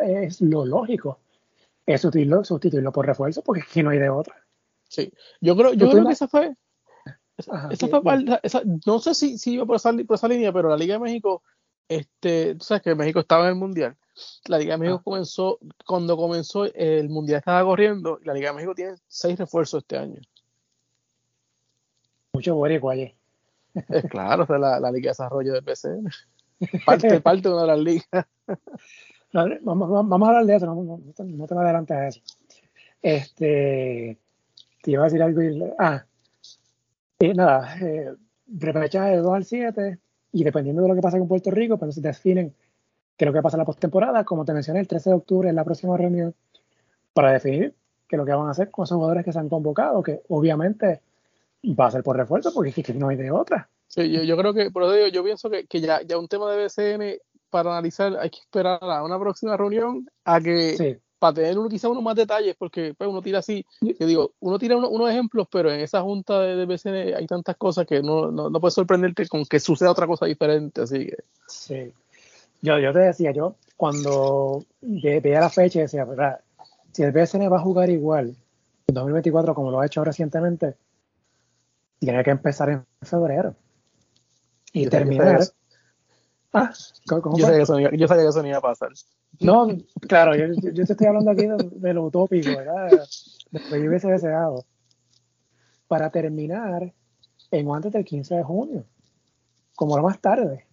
es lo lógico, es sustituirlo, sustituirlo por refuerzo porque aquí no hay de otra. Sí, yo creo, yo creo que esa fue no sé si, si iba por esa, por esa, línea, pero la Liga de México, este, tú sabes que México estaba en el Mundial. La Liga de México ah. comenzó, cuando comenzó el Mundial estaba corriendo, y la Liga de México tiene seis refuerzos este año. Mucho boricua allí. Es claro, es la, la, Liga de Desarrollo del PCN. Parte, parte de una de las ligas. vamos, vamos, a hablar de eso, no, no, no te me adelantes a eso. Este, te iba a decir algo. Y, ah, y nada, eh, repechaje de 2 al 7 y dependiendo de lo que pasa con Puerto Rico, pues se definen qué es lo que pasa en la postemporada. Como te mencioné, el 13 de octubre es la próxima reunión para definir qué es lo que van a hacer con esos jugadores que se han convocado, que obviamente va a ser por refuerzo porque es que no hay de otra. Sí, yo, yo creo que, por eso yo pienso que, que ya, ya un tema de BCN para analizar hay que esperar a una próxima reunión a que para tener uno, quizá unos más detalles, porque pues, uno tira así, yo digo, uno tira unos ejemplos, pero en esa junta de, BCN hay tantas cosas que no, no, no puedes sorprenderte con que suceda otra cosa diferente, así que. Sí. Yo, yo te decía, yo cuando veía la fecha decía, ¿verdad? si el BCN va a jugar igual en 2024 como lo ha hecho recientemente, tiene que empezar en febrero y terminar. Ah, ¿cómo yo, sabía que eso, yo sabía que eso no iba a pasar. No, claro, yo, yo, te estoy hablando aquí de, lo utópico, ¿verdad? De lo que yo hubiese deseado. Para terminar en antes del 15 de junio, como lo más tarde.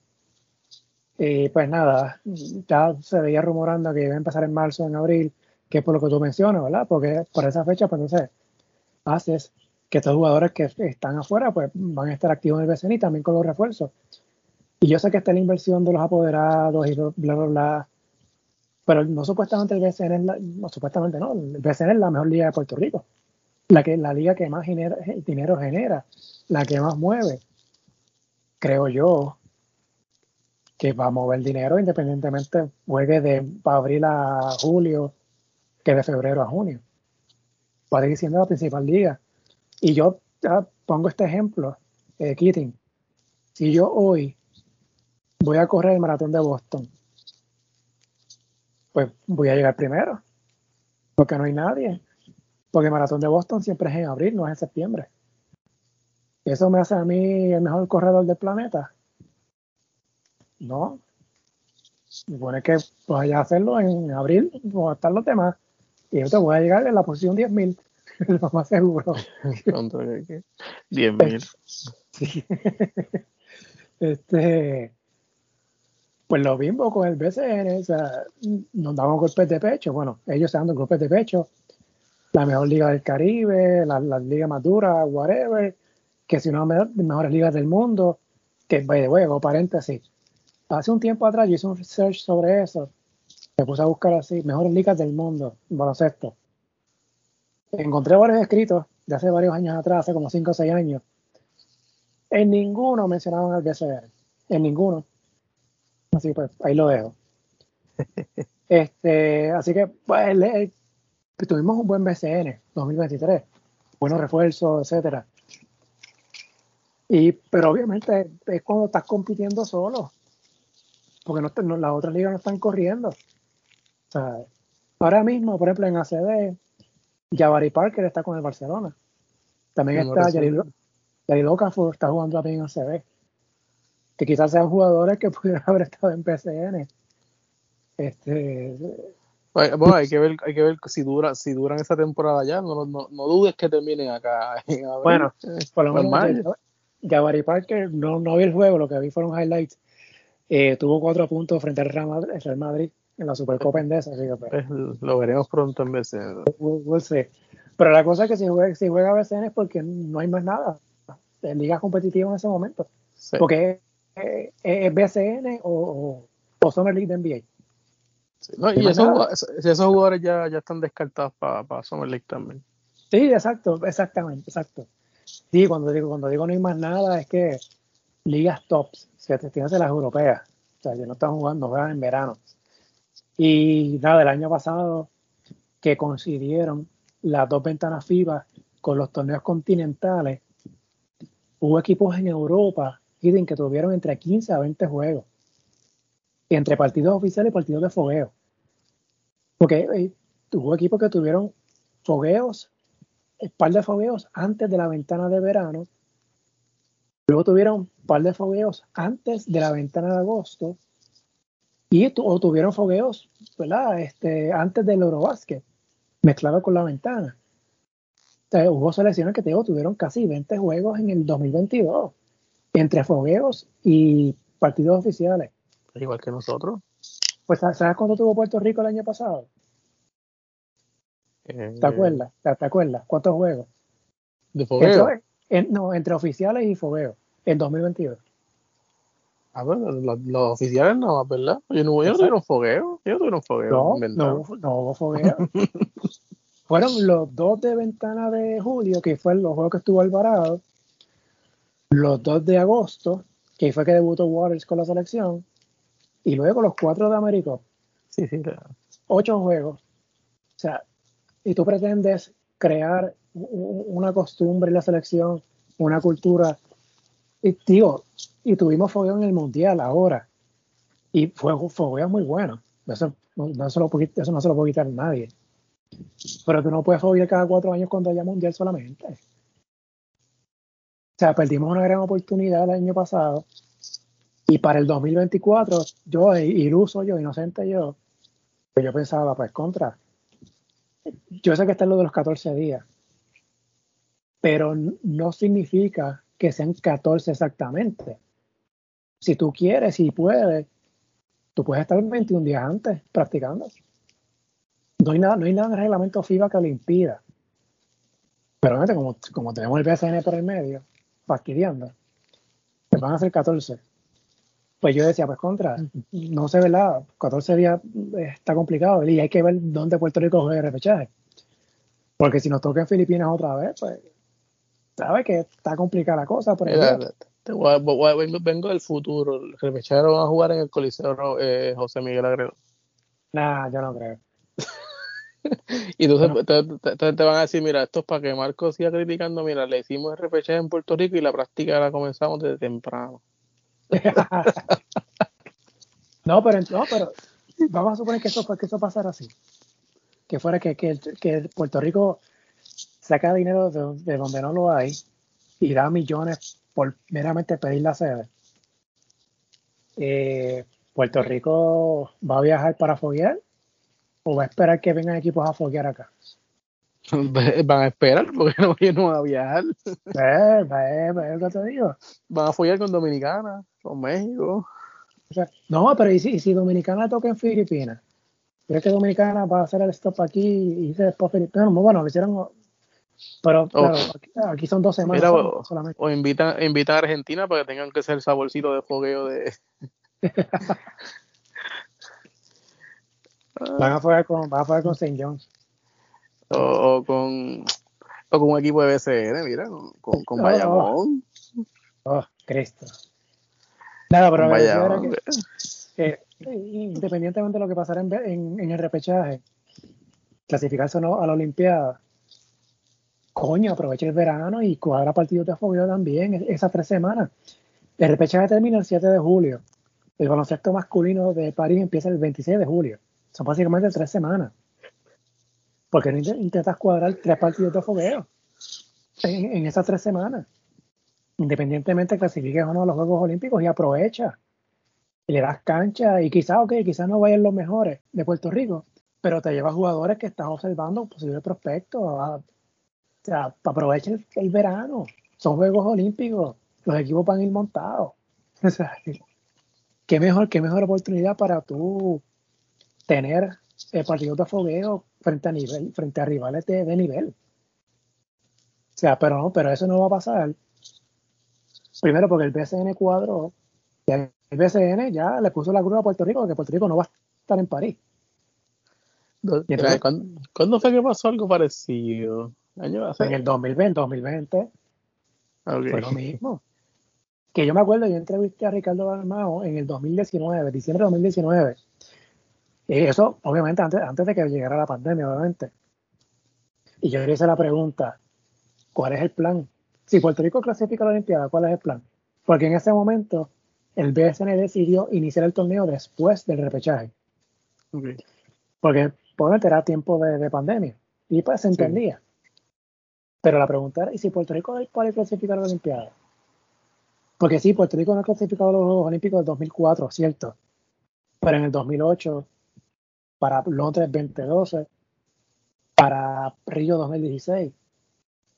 Y pues nada, ya se veía rumorando que iba a empezar en marzo, en abril, que es por lo que tú mencionas, ¿verdad? Porque por esa fecha, pues entonces haces que estos jugadores que están afuera, pues van a estar activos en el BCN y también con los refuerzos. Y yo sé que está la inversión de los apoderados y bla, bla, bla, pero no supuestamente el BCN es la, no supuestamente no, el BCN la mejor liga de Puerto Rico. La, que, la liga que más genera, dinero genera, la que más mueve. creo yo que va a mover dinero independientemente juegue de abril a julio que de febrero a junio. Va a seguir siendo la principal liga. Y yo pongo este ejemplo, eh, Keating. Si yo hoy voy a correr el maratón de Boston, pues voy a llegar primero, porque no hay nadie. Porque el maratón de Boston siempre es en abril, no es en septiembre. ¿Eso me hace a mí el mejor corredor del planeta? No. Supone que vaya a hacerlo en abril, como estar los demás. Y yo te voy a llegar en la posición 10.000, lo más seguro. 10.000. Sí. este, pues lo mismo con el BCN, o sea, nos damos golpes de pecho. Bueno, ellos se dan golpes de pecho. La mejor liga del Caribe, la, la liga más dura, whatever que si de las mejores ligas del mundo, que, by the way, paréntesis, hace un tiempo atrás yo hice un research sobre eso, me puse a buscar así, mejores ligas del mundo, baloncesto. Encontré varios escritos de hace varios años atrás, hace como 5 o 6 años. En ninguno mencionaban al BCR, en ninguno. Así pues, ahí lo dejo. este, así que, pues, tuvimos un buen BCN 2023, buenos refuerzos, etcétera. Y, pero obviamente es cuando estás compitiendo solo, porque no, las otras ligas no están corriendo. O sea, ahora mismo, por ejemplo, en ACB, Jabari Parker está con el Barcelona. También está Yari Okafor, está jugando también en ACB. Que quizás sean jugadores que pudieran haber estado en PCN. Este, bueno, hay que ver, hay que ver si dura, si duran esa temporada ya. No, no, no dudes que terminen acá. bueno, por lo menos Jabari Parker, no, no vi el juego, lo que vi fueron highlights. Eh, tuvo cuatro puntos frente al Real Madrid, en la Supercopa Endesa. Pues, lo veremos pronto en BCN. Pero la cosa es que si juega, si juega BCN es porque no hay más nada en ligas competitivas en ese momento. Porque es, BCN o, o, Summer League de NBA. y esos, jugadores ya, ya están descartados para Summer League también. Sí, exacto, exactamente, exacto. Sí, cuando digo, cuando digo no hay más nada, es que ligas tops, si te tienes las europeas, o sea, que no están jugando, juegan en verano. Y nada, el año pasado que coincidieron las dos ventanas FIBA con los torneos continentales, hubo equipos en Europa que tuvieron entre 15 a 20 juegos, entre partidos oficiales y partidos de fogueo. Porque eh, hubo equipos que tuvieron fogueos un par de fogueos antes de la ventana de verano. Luego tuvieron un par de fogueos antes de la ventana de agosto. Y o tuvieron fogueos, ¿verdad? Este, antes del Eurobasket, mezclado con la ventana. hubo selecciones que te tuvieron casi 20 juegos en el 2022, entre fogueos y partidos oficiales. Igual que nosotros. Pues, ¿sabes cuánto tuvo Puerto Rico el año pasado? ¿Te acuerdas? ¿Te, acuerdas? ¿Cuántos juegos? ¿De fogueo? no, entre oficiales y fogueo, en 2022. Ah, bueno, los, oficiales no, ¿verdad? Yo no, yo no tuve un fogueo. Yo no tuve un fogueo. No, no, no hubo fogueo. Fueron los dos de ventana de julio, que fue los juegos que estuvo Alvarado. Los dos de agosto, que fue que debutó Waters con la selección. Y luego los cuatro de América. Sí, sí, claro. Ocho juegos. O sea, y tú pretendes crear una costumbre en la selección, una cultura. Y digo, y tuvimos fogueo en el mundial ahora. Y fue fogueo muy bueno. Eso no, se lo, eso no se lo puede quitar nadie. Pero tú no puedes foguear cada cuatro años cuando haya mundial solamente. O sea, perdimos una gran oportunidad el año pasado. Y para el 2024, yo, iluso yo, inocente yo, pues yo pensaba, pues contra, yo sé que está en lo de los 14 días, pero no significa que sean 14 exactamente. Si tú quieres, si puedes, tú puedes estar 21 días antes practicando. No hay nada, no hay nada en el reglamento FIBA que lo impida. Pero como, como tenemos el BSN por el medio, fastidiando, te van a hacer 14. Pues yo decía, pues contra, no sé, ¿verdad? 14 días está complicado y hay que ver dónde Puerto Rico juega el repechaje. Porque si nos toca en Filipinas otra vez, pues, ¿sabes que está complicada la cosa? Por vengo, del futuro. El repechaje a jugar en el Coliseo eh, José Miguel Agredo. Nah, yo no creo. y entonces te, van a decir, mira, esto es para que Marco siga criticando, mira, le hicimos repechaje en Puerto Rico y la práctica la comenzamos desde temprano. no, pero, no, pero vamos a suponer que eso, que eso pasara así. Que fuera que, que, que Puerto Rico saca dinero de, donde no lo hay y da millones por meramente pedir la sede. Eh, Puerto Rico va a viajar para foguear o va a esperar que vengan equipos a foguear acá. Van a esperar porque no, no van a viajar. Eh, eh, te digo? Van a foguear con Dominicana, con México. no, pero ¿y si, Dominicana toca en Filipinas? ¿Crees que Dominicana va a hacer el stop aquí y después Filipinas? Bueno, lo hicieron pero claro, aquí, son dos semanas solamente. O invita, invita a Argentina para que tengan que ser el saborcito de fogueo de. van a jugar con, van a jugar con St. John's. O, con o con un equipo de BCN, mira, con, con, Bayamón. Oh, Cristo. Nada, pero Bayamón. Que, independientemente de lo que pasara en, en, en el repechaje, clasificarse o no a la Olimpiada, coño, aprovecha el verano y cuadra partidos de fogueo también, esas tres semanas. El repechaje termina el 7 de julio. El baloncesto masculino de París empieza el 26 de julio. Son básicamente tres semanas. Porque no intentas cuadrar tres partidos de fogueo en, esas tres semanas? Independientemente clasifiques o no a los Juegos Olímpicos y aprovecha. Y le das cancha y quizás, ok, quizás no vayan los mejores de Puerto Rico, pero te llevas jugadores que estás observando un posible prospecto, o sea, aprovechen el, verano. Son Juegos Olímpicos. Los equipos van a ir montados. O sea, qué mejor, qué mejor oportunidad para tú tener el partido de fogueo frente a nivel, frente a rivales de, nivel. O sea, pero no, pero eso no va a pasar. Primero porque el BCN cuadro, el BCN ya le puso la cruz a Puerto Rico, porque Puerto Rico no va a estar en París. ¿Cuándo, fue que pasó algo parecido? En el 2020, 2020 fue lo mismo. Que yo me acuerdo, yo entrevisté a Ricardo Balmao en el 2019, diciembre de 2019. Y eso, obviamente, antes, antes de que llegara la pandemia, obviamente. Y yo le hice la pregunta, ¿cuál es el plan? Si Puerto Rico clasifica a la Olimpiada, ¿cuál es el plan? Porque en ese momento el BSN decidió iniciar el torneo después del repechaje. Porque, obviamente, era tiempo de, pandemia. Y pues se entendía. Pero la pregunta era, ¿y si Puerto Rico puede clasificar a la Olimpiada? Porque sí, Puerto Rico no ha clasificado a los Juegos Olímpicos del 2004, cierto. Pero en el 2008, para Londres 2012, para Río 2016,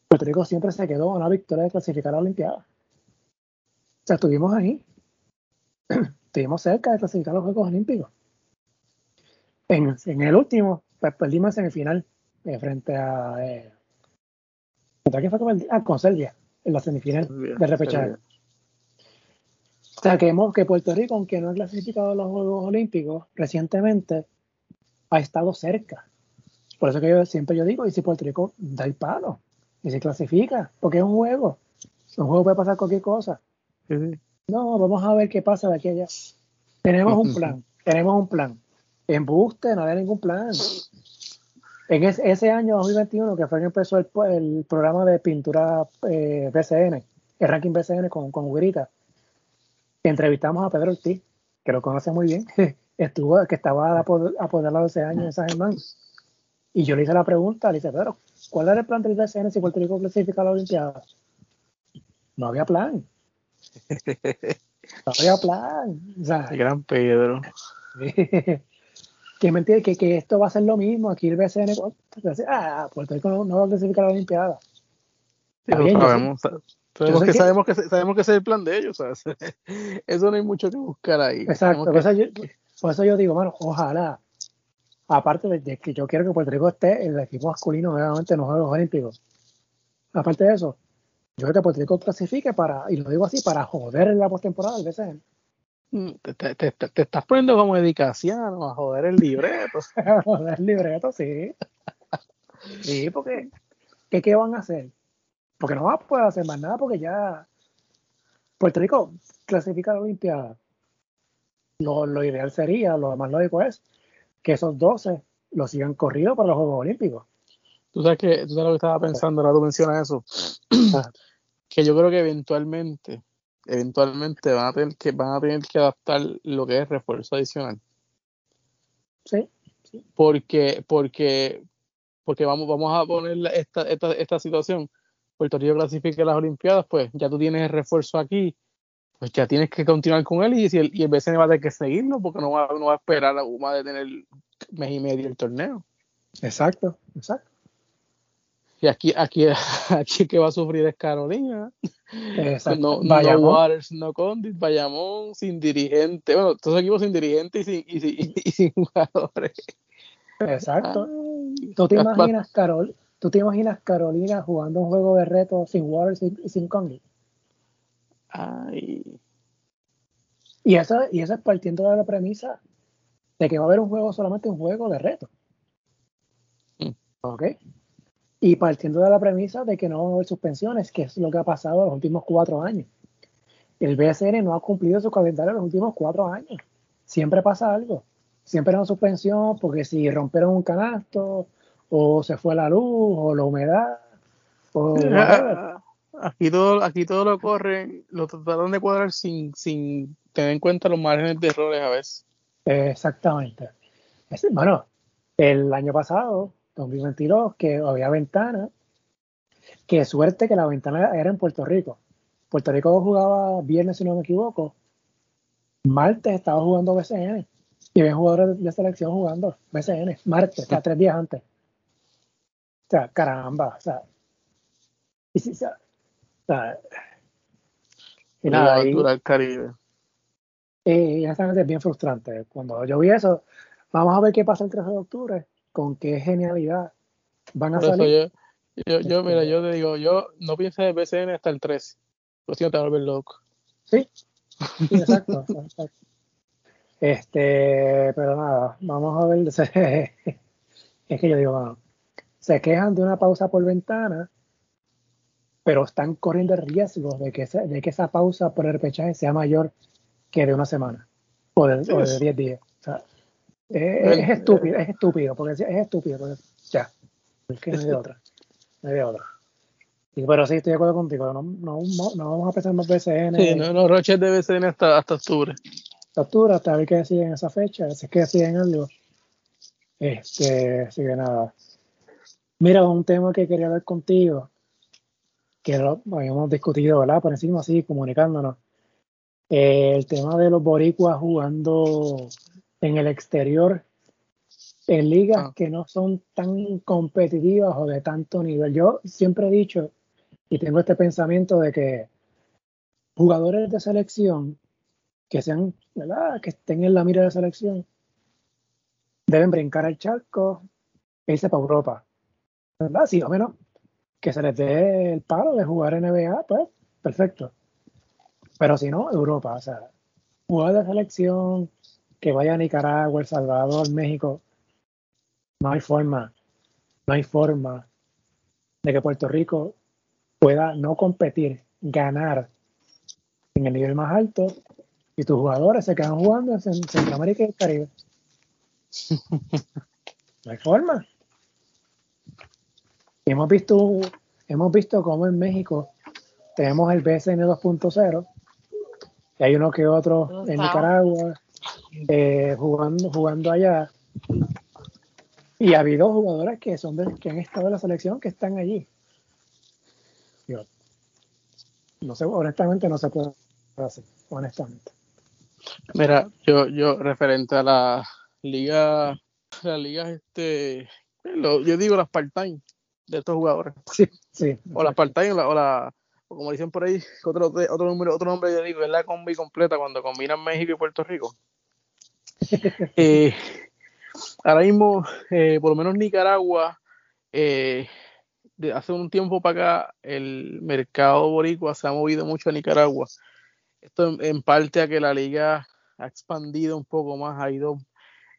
Puerto Rico siempre se quedó a una victoria de clasificar a la Olimpiada. O sea, estuvimos ahí. estuvimos cerca de clasificar a los Juegos Olímpicos. En, el último, pues perdimos en semifinal eh, frente a eh, que fue con, ah, con Serbia en la semifinal de repechaje. O sea, que, que Puerto Rico, aunque no ha clasificado a los Juegos Olímpicos recientemente, ha estado cerca. Por eso que yo siempre yo digo, y si Puerto Rico da el palo y se clasifica, porque es un juego. Un juego puede pasar cualquier cosa. No, vamos a ver qué pasa de aquí a allá. Tenemos un plan, tenemos un plan. En buste no hay ningún plan. En ese año 2021, que fue que empezó el, programa de pintura eh, BCN, el ranking BCN con, con Ugrita, entrevistamos a Pedro Ortiz, que lo conoce muy bien, estuvo, que estaba apoderado ese año en San Germán. Y yo le hice la pregunta, le dice, Pedro, ¿cuál era el plan del BCN si Puerto Rico clasifica a la Olimpiada? No había plan. No había plan. O sea, gran Pedro. que me entiende que, que, esto va a ser lo mismo. Aquí el BCN, ah, Puerto Rico no, va a clasificar a la Olimpiada. sabemos, sabemos, que, sabemos, que, sabemos que ese es el plan de ellos. Eso no hay mucho que buscar ahí. Exacto. Yo, por, eso yo, digo, bueno, ojalá, aparte de, que yo quiero que Puerto Rico esté en el equipo masculino nuevamente en los Juegos Olímpicos, aparte de eso, yo creo que Puerto Rico clasifique para, y lo digo así, para joder en la postemporada del BCN. Mm, te, estás poniendo como dedicación a joder el libreto. joder el libreto, sí. Sí, porque ¿qué, ¿qué van a hacer? Porque no van a poder hacer más nada porque ya Puerto Rico clasifica a la Olimpiada. Lo, lo ideal sería, lo más lógico es que esos 12 lo sigan corrido para los Juegos Olímpicos. Tú sabes que tú sabes lo que estaba pensando, ahora tú mencionas eso. que yo creo que eventualmente, eventualmente van a tener que, van a tener que adaptar lo que es refuerzo adicional. Sí. Porque, porque, porque vamos, vamos a poner esta, esta, esta situación. Puerto Rico clasifique las Olimpiadas, pues ya tú tienes el refuerzo aquí, pues ya tienes que continuar con él y, si el, y el BCN va a tener que seguirlo porque no va, no va a esperar a UMA de tener mes y medio el torneo. Exacto, exacto. Y aquí, aquí, aquí que va a sufrir es Carolina. Exacto. No, no Waters, no Condit, Bayamón sin dirigente. Bueno, todos equipos sin dirigente y sin, y, sin, y sin jugadores. Exacto. ¿Tú te imaginas, Carol? ¿Tú te imaginas Carolina jugando un juego de reto sin Waters y sin Condit? Ay. Y eso, y eso es partiendo de la premisa de que va a haber un juego solamente un juego de reto. Mm. ¿Ok? Y partiendo de la premisa de que no va a haber suspensiones, que es lo que ha pasado en los últimos cuatro años. El BSN no ha cumplido su calendario en los últimos cuatro años. Siempre pasa algo. Siempre hay una suspensión porque si rompieron un canasto, o se fue la luz, o la humedad, o aquí todo, aquí todo lo corren, lo trataron de cuadrar sin, sin tener en cuenta los márgenes de errores a veces. Exactamente. bueno, el año pasado, 2022, que había ventana, qué suerte que la ventana era en Puerto Rico. Puerto Rico jugaba viernes, si no me equivoco. Martes estaba jugando BCN. Y había jugadores de selección jugando BCN. Martes, o sea, tres días antes. O sea, caramba. O sea, y, o sea, y nada, el Caribe. Y es bien frustrante. Cuando yo vi eso, vamos a ver qué pasa el 13 de octubre, con qué genialidad van a salir. Yo, yo, mira, este, yo te digo, yo no pienso en BCN hasta el 13. Lo siento, te volver loco. Sí, exacto, Este, pero nada, vamos a ver. es que yo digo, bueno, se quejan de una pausa por ventana pero están corriendo el riesgo de que, de que esa pausa por el repechaje sea mayor que de una semana o de 10 días. O sea, es, estúpido, es estúpido, porque es estúpido, porque ya, es que no hay de otra, no hay de otra. pero sí, estoy de acuerdo contigo, no, no, no vamos a pensar más BCN. Sí, no, no, Roche de BCN hasta, hasta octubre. Hasta octubre, hasta ver qué deciden esa fecha, si es que deciden algo. Este, así que nada. Mira, un tema que quería ver contigo, que lo habíamos discutido, ¿verdad? Por encima, así, comunicándonos. Eh, el tema de los boricuas jugando en el exterior en ligas ah. que no son tan competitivas o de tanto nivel. Yo siempre he dicho y tengo este pensamiento de que jugadores de selección que sean, ¿verdad? Que estén en la mira de selección deben brincar al charco e irse para Europa. ¿Verdad? Sí o menos que se les dé el palo de jugar NBA, pues perfecto. Pero si no, Europa, o sea, jugar de selección, que vaya a Nicaragua, El Salvador, México, no hay forma, no hay forma de que Puerto Rico pueda no competir, ganar en el nivel más alto y tus jugadores se quedan jugando en Centroamérica y el Caribe. No hay forma hemos visto, hemos visto cómo en México tenemos el BSN 2.0 y hay uno que otro en Nicaragua eh, jugando, jugando allá. Y ha habido jugadores que son que han estado en la selección que están allí. no sé, honestamente no se puede hacer, honestamente. Mira, yo, yo referente a la liga, la liga este, yo digo las part-time, de estos jugadores. Sí, sí. O la part-time o la, o como dicen por ahí, otro, otro, número, otro nombre yo digo, es la combi completa cuando combinan México y Puerto Rico. eh, ahora mismo, eh, por lo menos Nicaragua, eh, de hace un tiempo para acá, el mercado boricua se ha movido mucho a Nicaragua. Esto en, en parte a que la liga ha expandido un poco más, ha ido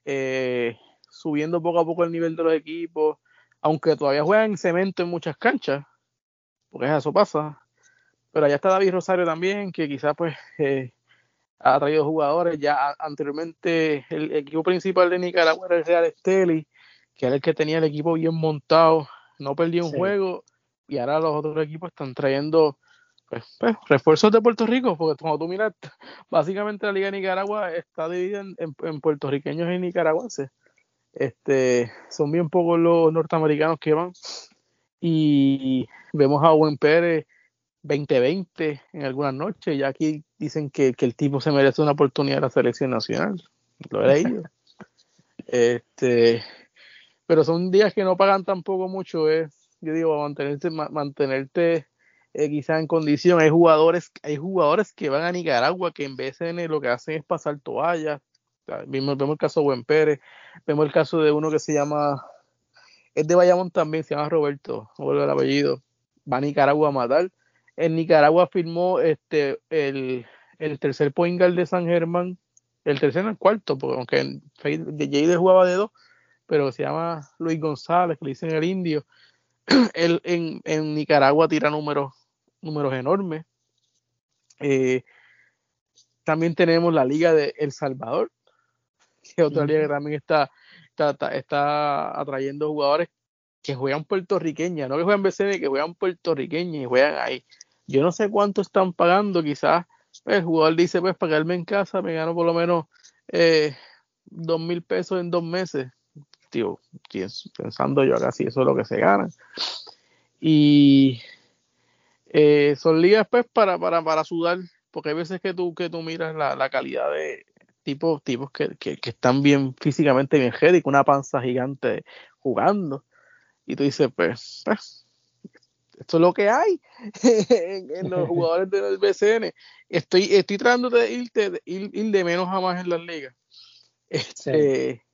eh, subiendo poco a poco el nivel de los equipos aunque todavía juegan en cemento en muchas canchas, porque eso pasa, pero allá está David Rosario también, que quizás pues eh, ha traído jugadores. Ya anteriormente el equipo principal de Nicaragua era el Real Esteli, que era el que tenía el equipo bien montado, no perdió un juego, y ahora los otros equipos están trayendo pues, pues, refuerzos de Puerto Rico, porque como tú miras, básicamente la Liga de Nicaragua está dividida en, puertorriqueños y nicaragüenses. Este, son bien pocos los norteamericanos que van. Y vemos a Buen Pérez 2020 en algunas noches. Y aquí dicen que, el tipo se merece una oportunidad en la selección nacional. Lo he leído. este, pero son días que no pagan tampoco mucho. Es, yo digo, mantenerte, mantenerte eh, quizás en condición. Hay jugadores, hay jugadores que van a Nicaragua que en vez de lo que hacen es pasar toallas. Vemos, el caso de Buen Pérez, vemos el caso de uno que se llama, es de Bayamón también, se llama Roberto, no el apellido, va a Nicaragua a matar. En Nicaragua firmó este el, tercer point de San Germán, el tercer el cuarto, porque aunque Jade jugaba de dos, pero se llama Luis González, que le dicen el indio. Él en, en Nicaragua tira números números enormes. Eh, también tenemos la Liga de El Salvador, que otra liga que también está, está, atrayendo jugadores que juegan puertorriqueña, no que juegan BCN, que juegan puertorriqueña y juegan ahí. Yo no sé cuánto están pagando, quizás pues, el jugador dice, pues para quedarme en casa me gano por lo menos eh, dos mil pesos en dos meses. Tío, pensando yo acá si eso es lo que se gana. Y eh, son ligas pues para, para, para sudar, porque hay veces que tú, que tú miras la, calidad de tipos, tipos que, están bien físicamente bien heavy, con una panza gigante jugando. Y tú dices, pues, pues esto es lo que hay en, los jugadores del BCN. Estoy, estoy tratando de irte, ir, de menos a más en las ligas. Este,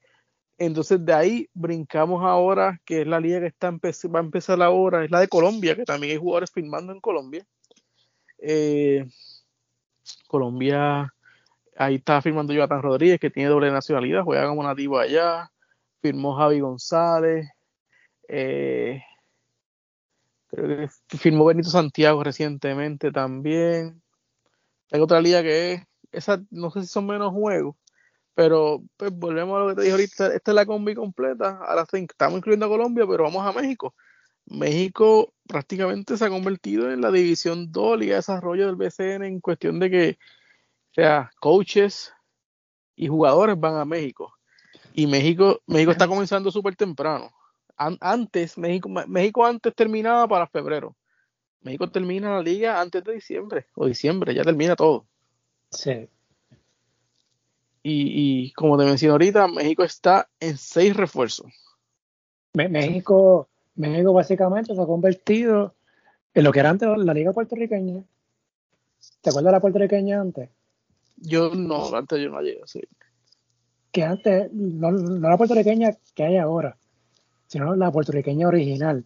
entonces de ahí brincamos ahora, que es la liga que está va a empezar ahora, es la de Colombia, que también hay jugadores firmando en Colombia. Eh, Colombia, ahí está firmando Jonathan Rodríguez, que tiene doble nacionalidad, juega como nativo allá. Firmó Javi González. Eh, creo que firmó Benito Santiago recientemente también. Hay otra liga que es, esa, no sé si son menos juegos, pero pues volvemos a lo que te dije ahorita, esta es la combi completa, ahora estamos incluyendo a Colombia, pero vamos a México. México prácticamente se ha convertido en la división 2 Liga de Desarrollo del BCN en cuestión de que, sea, coaches y jugadores van a México. Y México, México está comenzando súper temprano. antes, México, México antes terminaba para febrero. México termina la liga antes de diciembre, o diciembre, ya termina todo. Sí. Y, como te mencioné ahorita, México está en seis refuerzos. México, México básicamente se ha convertido en lo que era antes la liga puertorriqueña. ¿Te acuerdas de la puertorriqueña antes? Yo no, antes yo no llegué, sí. Que antes, no, la puertorriqueña que hay ahora, sino la puertorriqueña original.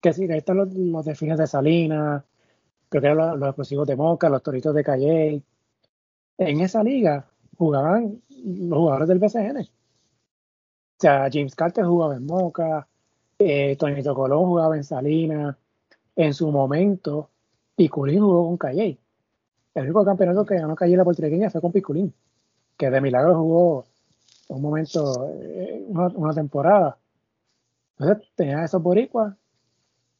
Que sí, que ahí están los, los de Salinas, creo que eran los, explosivos de Moca, los toritos de Calle. En esa liga jugaban los jugadores del BCN. O sea, James Carter jugaba en Moca, eh, Tonito Colón jugaba en Salinas, en su momento, Piculín jugó con Calle. El único campeonato que ganó Calle la puertorriqueña fue con Piculín, que de milagro jugó un momento, eh, una, temporada. Entonces tenía esos boricuas,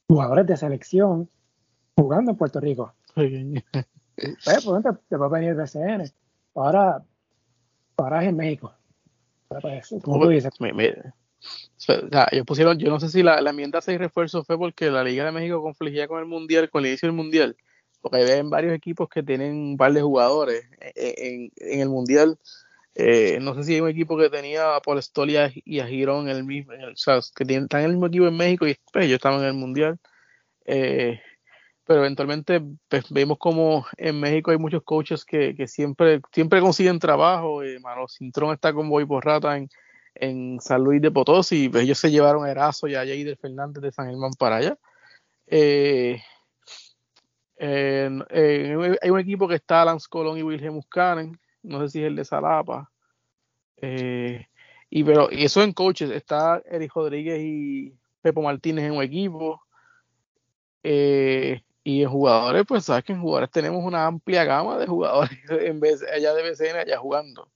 jugadores de selección, jugando en Puerto Rico. pues, por te, te va a venir el BCN. Ahora paraje en México. yo pusieron, yo no sé si la, enmienda 6 refuerzos fue porque la Liga de México confligía con el Mundial, con el inicio del Mundial, porque hay varios equipos que tienen un par de jugadores en, el Mundial. Eh, no sé si hay un equipo que tenía a Paul y a Girón el mismo, o sea, que están en el mismo equipo en México y pues, ellos estaban en el Mundial. Eh, pero eventualmente pues, vemos como en México hay muchos coaches que, siempre, siempre consiguen trabajo. Eh, Mano Cintrón está con Boy Porrata en, en San Luis de Potosí, pues ellos se llevaron a Erazo y a Jader Fernández de San Germán para allá. Eh, hay un equipo que está Lance Colón y Wilhelm Muscanen, no sé si es el de Salapa. Eh, y pero y eso en coaches, está Eric Rodríguez y Pepo Martínez en un equipo. Eh, Y en jugadores, pues sabes que en jugadores tenemos una amplia gama de jugadores en vez allá de BCN, allá jugando.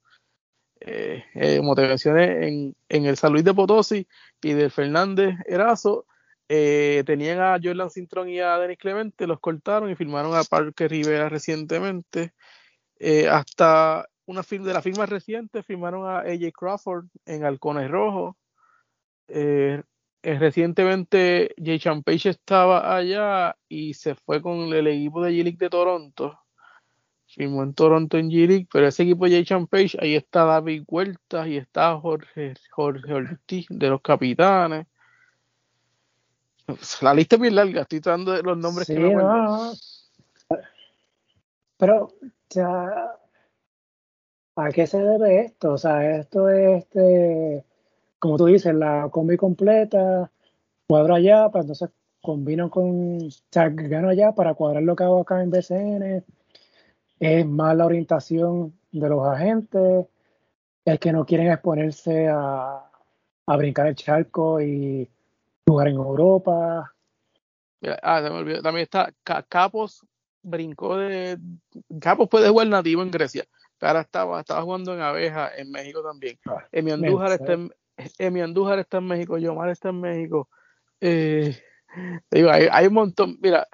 Eh, eh, mencioné, en, en, el San Luis de Potosí y del Fernández Erazo, eh, tenían a Jordan Cintrón y a Denis Clemente, los cortaron y firmaron a Parque Rivera recientemente. Eh, hasta una firma de la firma reciente firmaron a AJ Crawford en Halcones Rojos. Eh, eh, recientemente Jay Champage estaba allá y se fue con el equipo de G-League de Toronto. Firmó en Toronto en G-League, pero ese equipo de Jay Champage, ahí está David Huertas y está Jorge, Jorge Ortiz de los capitanes. La lista es bien larga, estoy dando los nombres Sí, que me no, no. Pero, ya, ¿a qué se debe esto? O sea, esto es, este, como tú dices, la combi completa, cuadro allá, para entonces combino con, o sea, gano allá para cuadrar lo que hago acá en BCN. Es más la orientación de los agentes, es que no quieren exponerse a, a brincar el charco y jugar en Europa. Ah, se me olvidó. También está Ca- Capos, brincó de. Capos puede jugar nativo en Grecia, ahora estaba, estaba jugando en Abeja en México también. Ah, Emi Andújar, está en, Emi Andújar está en México, Yomar está en México. Eh, digo, hay, hay un montón. Mira,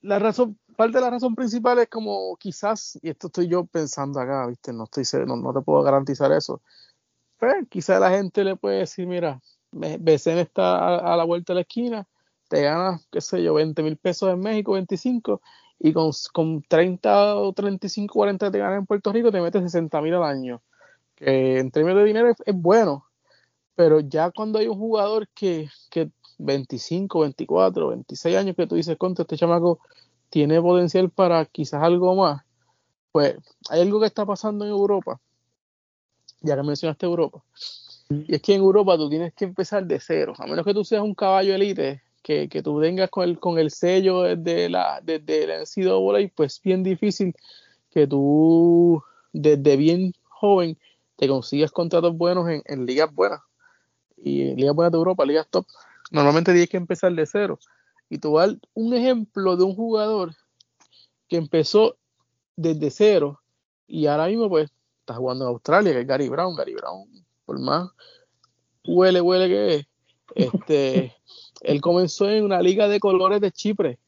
la razón, parte de la razón principal es como quizás, y esto estoy yo pensando acá, ¿viste? No, estoy, no, no te puedo garantizar eso. Pero quizás la gente le puede decir, mira, BCN está a, a la vuelta de la esquina, te ganas, qué sé yo, 20 mil pesos en México, 25, y con, con 30 o 35, 40 que te ganas en Puerto Rico, te metes 60 mil al año. Que en términos de dinero es, es bueno, pero ya cuando hay un jugador que, que 25, 24, 26 años que tú dices, contra este chamaco tiene potencial para quizás algo más, pues hay algo que está pasando en Europa, ya que mencionaste Europa, y es que en Europa tú tienes que empezar de cero, a menos que tú seas un caballo elite, que, que tú vengas con el, con el sello de la, de, de la NCAA, pues es bien difícil que tú desde bien joven te consigas contratos buenos en, ligas buenas y en ligas buenas de Europa, ligas top. Normalmente tienes que empezar de cero. Y tú vas un ejemplo de un jugador que empezó desde cero y ahora mismo pues está jugando en Australia, que es Gary Brown. Gary Brown, por más huele, huele que es, este, él comenzó en una liga de colores de Chipre,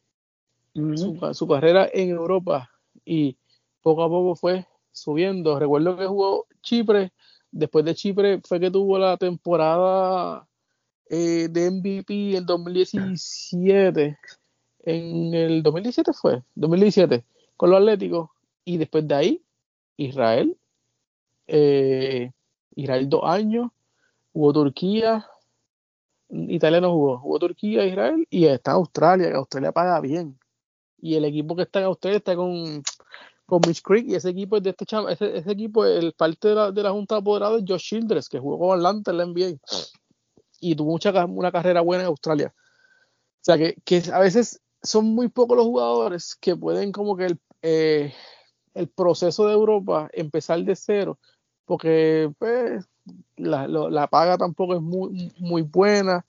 su, su carrera en Europa y poco a poco fue subiendo. Recuerdo que jugó Chipre, después de Chipre fue que tuvo la temporada eh, de MVP en 2017. En el 2017 fue, 2017, con los Atléticos. Y después de ahí, Israel, eh, Israel dos años, jugó Turquía, Italia no jugó, jugó Turquía, Israel y está Australia, que Australia paga bien. Y el equipo que está en Australia está con, con Mitch Creek y ese equipo es de este chama, ese, ese equipo, el parte de la, de la Junta de es Josh Childress, que jugó con Atlanta en la NBA y tuvo mucha, una carrera buena en Australia. O sea que, que a veces son muy pocos los jugadores que pueden como que el, eh, el proceso de Europa empezar de cero, porque pues, la, lo- la paga tampoco es muy, muy buena.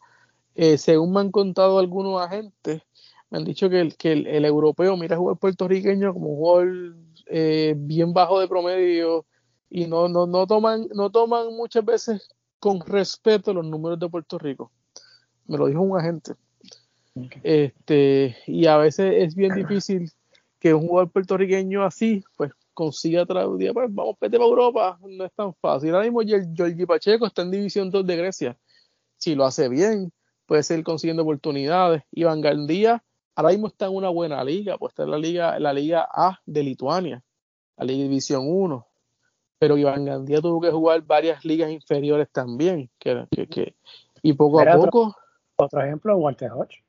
Eh, según me han contado algunos agentes, me han dicho que el, que el, el europeo mira jugar puertorriqueño como un jugador eh, bien bajo de promedio y no, no, no, toman, no toman muchas veces con respeto los números de Puerto Rico. Me lo dijo un agente. Este, y a veces es bien difícil que un jugador puertorriqueño así, pues consiga traducir, pues vamos, vete para Europa, no es tan fácil. Ahora mismo Giorgi Pacheco está en División 2 de Grecia. Si lo hace bien, puede ser consiguiendo oportunidades. Iván Gandía ahora mismo está en una buena liga, pues está en la liga, la liga A de Lituania, la liga División 1. Pero Iván Gandía tuvo que jugar varias ligas inferiores también, que, que, que- y poco a otro- poco Otro ejemplo, Walter Hodge.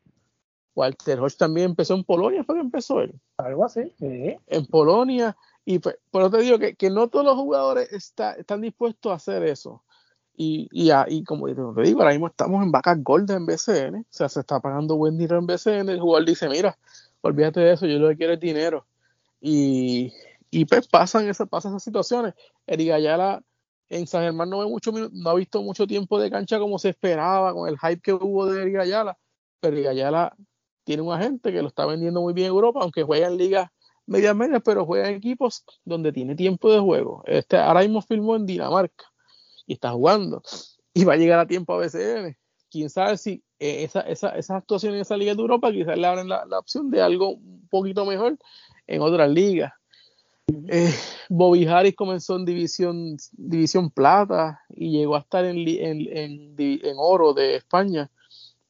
Walter Hodge también empezó en Polonia, fue que empezó él. Algo así. Sí. En Polonia. Y pues, por eso te digo que, que no todos los jugadores está- están dispuestos a hacer eso. Y, y, a- y como te digo, ahora mismo estamos en vacas gordas en BCN. O sea, se está pagando buen dinero en BCN. El jugador dice, mira, olvídate de eso, yo lo que quiero es dinero. Y, y pues pasan, esas, pasan esas situaciones. Eric Ayala en San Germán no, ve mucho, no ha visto mucho tiempo de cancha como se esperaba con el hype que hubo de Eric Ayala. Pero Eric Ayala tiene un agente que lo está vendiendo muy bien en Europa, aunque juega en ligas medias medias, pero juega en equipos donde tiene tiempo de juego. Este, ahora mismo filmó en Dinamarca y está jugando y va a llegar a tiempo a BCN. Quién sabe si eh, esa, esa, esas actuaciones en esa liga de Europa quizás le abren la, la, opción de algo un poquito mejor en otras ligas. Eh, Bobby Harris comenzó en división, división plata y llegó a estar en, en, en, en oro de España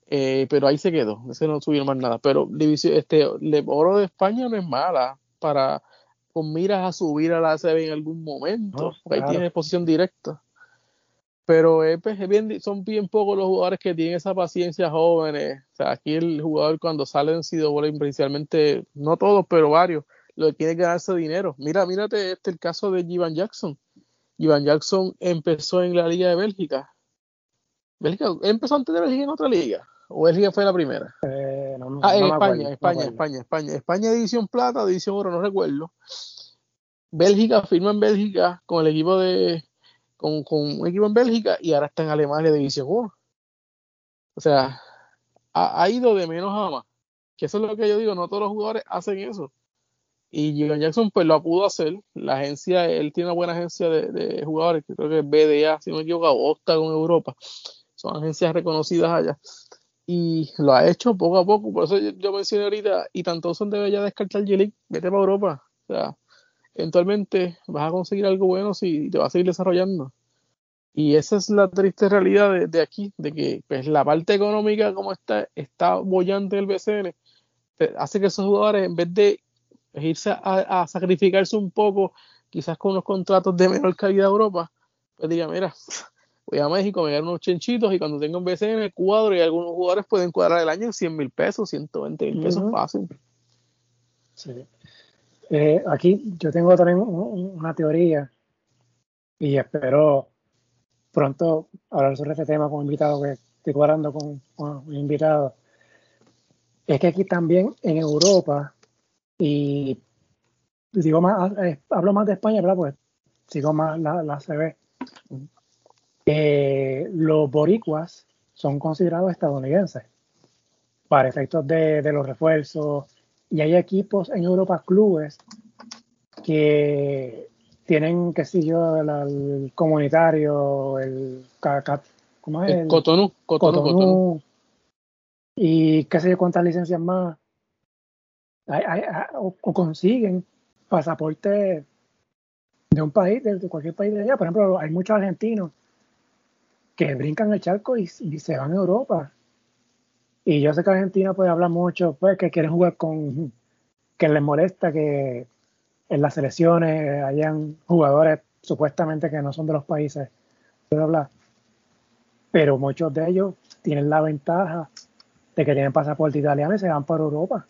eh, pero ahí se quedó, ese no subió más nada. Pero división, este, oro de España no es mala para con miras a subir a la ACB en algún momento, porque ahí tiene posición directa. Pero pues, es, bien, son bien pocos los jugadores que tienen esa paciencia jóvenes. O sea, aquí el jugador cuando sale en CW, principalmente, no todos, pero varios, lo que quiere es ganarse dinero. Mira, mírate este el caso de Jivan Jackson. Jivan Jackson empezó en la Liga de Bélgica. Bélgica empezó antes de Bélgica en otra liga. ¿O Bélgica fue la primera? Eh, no, no, ah, no España, España, España, España, España, división plata, división oro, no recuerdo. Bélgica firma en Bélgica con el equipo de con, con un equipo en Bélgica y ahora está en Alemania división 1. O sea, ha, ha, ido de menos a más. Que eso es lo que yo digo, no todos los jugadores hacen eso. Y Jalen Jackson pues lo pudo hacer. La agencia, él tiene una buena agencia de, de jugadores, que creo que es BDA, si no me equivoco, o con Europa. Son agencias reconocidas allá y lo ha hecho poco a poco. Por eso yo, mencioné ahorita, y tanto son debe ya descartar G-League, vete para Europa. O sea, eventualmente vas a conseguir algo bueno si te vas a seguir desarrollando. Y esa es la triste realidad de, de aquí, de que pues, la parte económica como está, está bollante del BCN, hace que esos jugadores, en vez de irse a, a sacrificarse un poco, quizás con unos contratos de menor calidad a Europa, pues diga, mira, voy a México, me unos chenchitos y cuando tengo un BCN cuadro y algunos jugadores pueden cuadrar el año en 100 mil pesos, 120 mil pesos fácil. Sí. Eh, aquí yo tengo también una teoría y espero pronto hablar sobre este tema con un invitado que estoy cuadrando con, con un invitado. Es que aquí también en Europa y digo más, eh, hablo más de España, ¿verdad? Pues sigo más la, la CB eh, los boricuas son considerados estadounidenses para efectos de, de, los refuerzos y hay equipos en Europa, clubes que tienen, qué sé yo, el, el comunitario, el, ¿cómo es? El, Cotonou, Cotonou, y qué sé yo cuántas licencias más hay, hay, o, o, consiguen pasaporte de un país, de cualquier país de allá. Por ejemplo, hay muchos argentinos que brincan el charco y, se van a Europa. Y yo sé que Argentina puede hablar mucho, pues que quieren jugar con, que les molesta que en las selecciones hayan jugadores supuestamente que no son de los países, bla, bla. Pero muchos de ellos tienen la ventaja de que tienen pasaporte italiano y se van para Europa.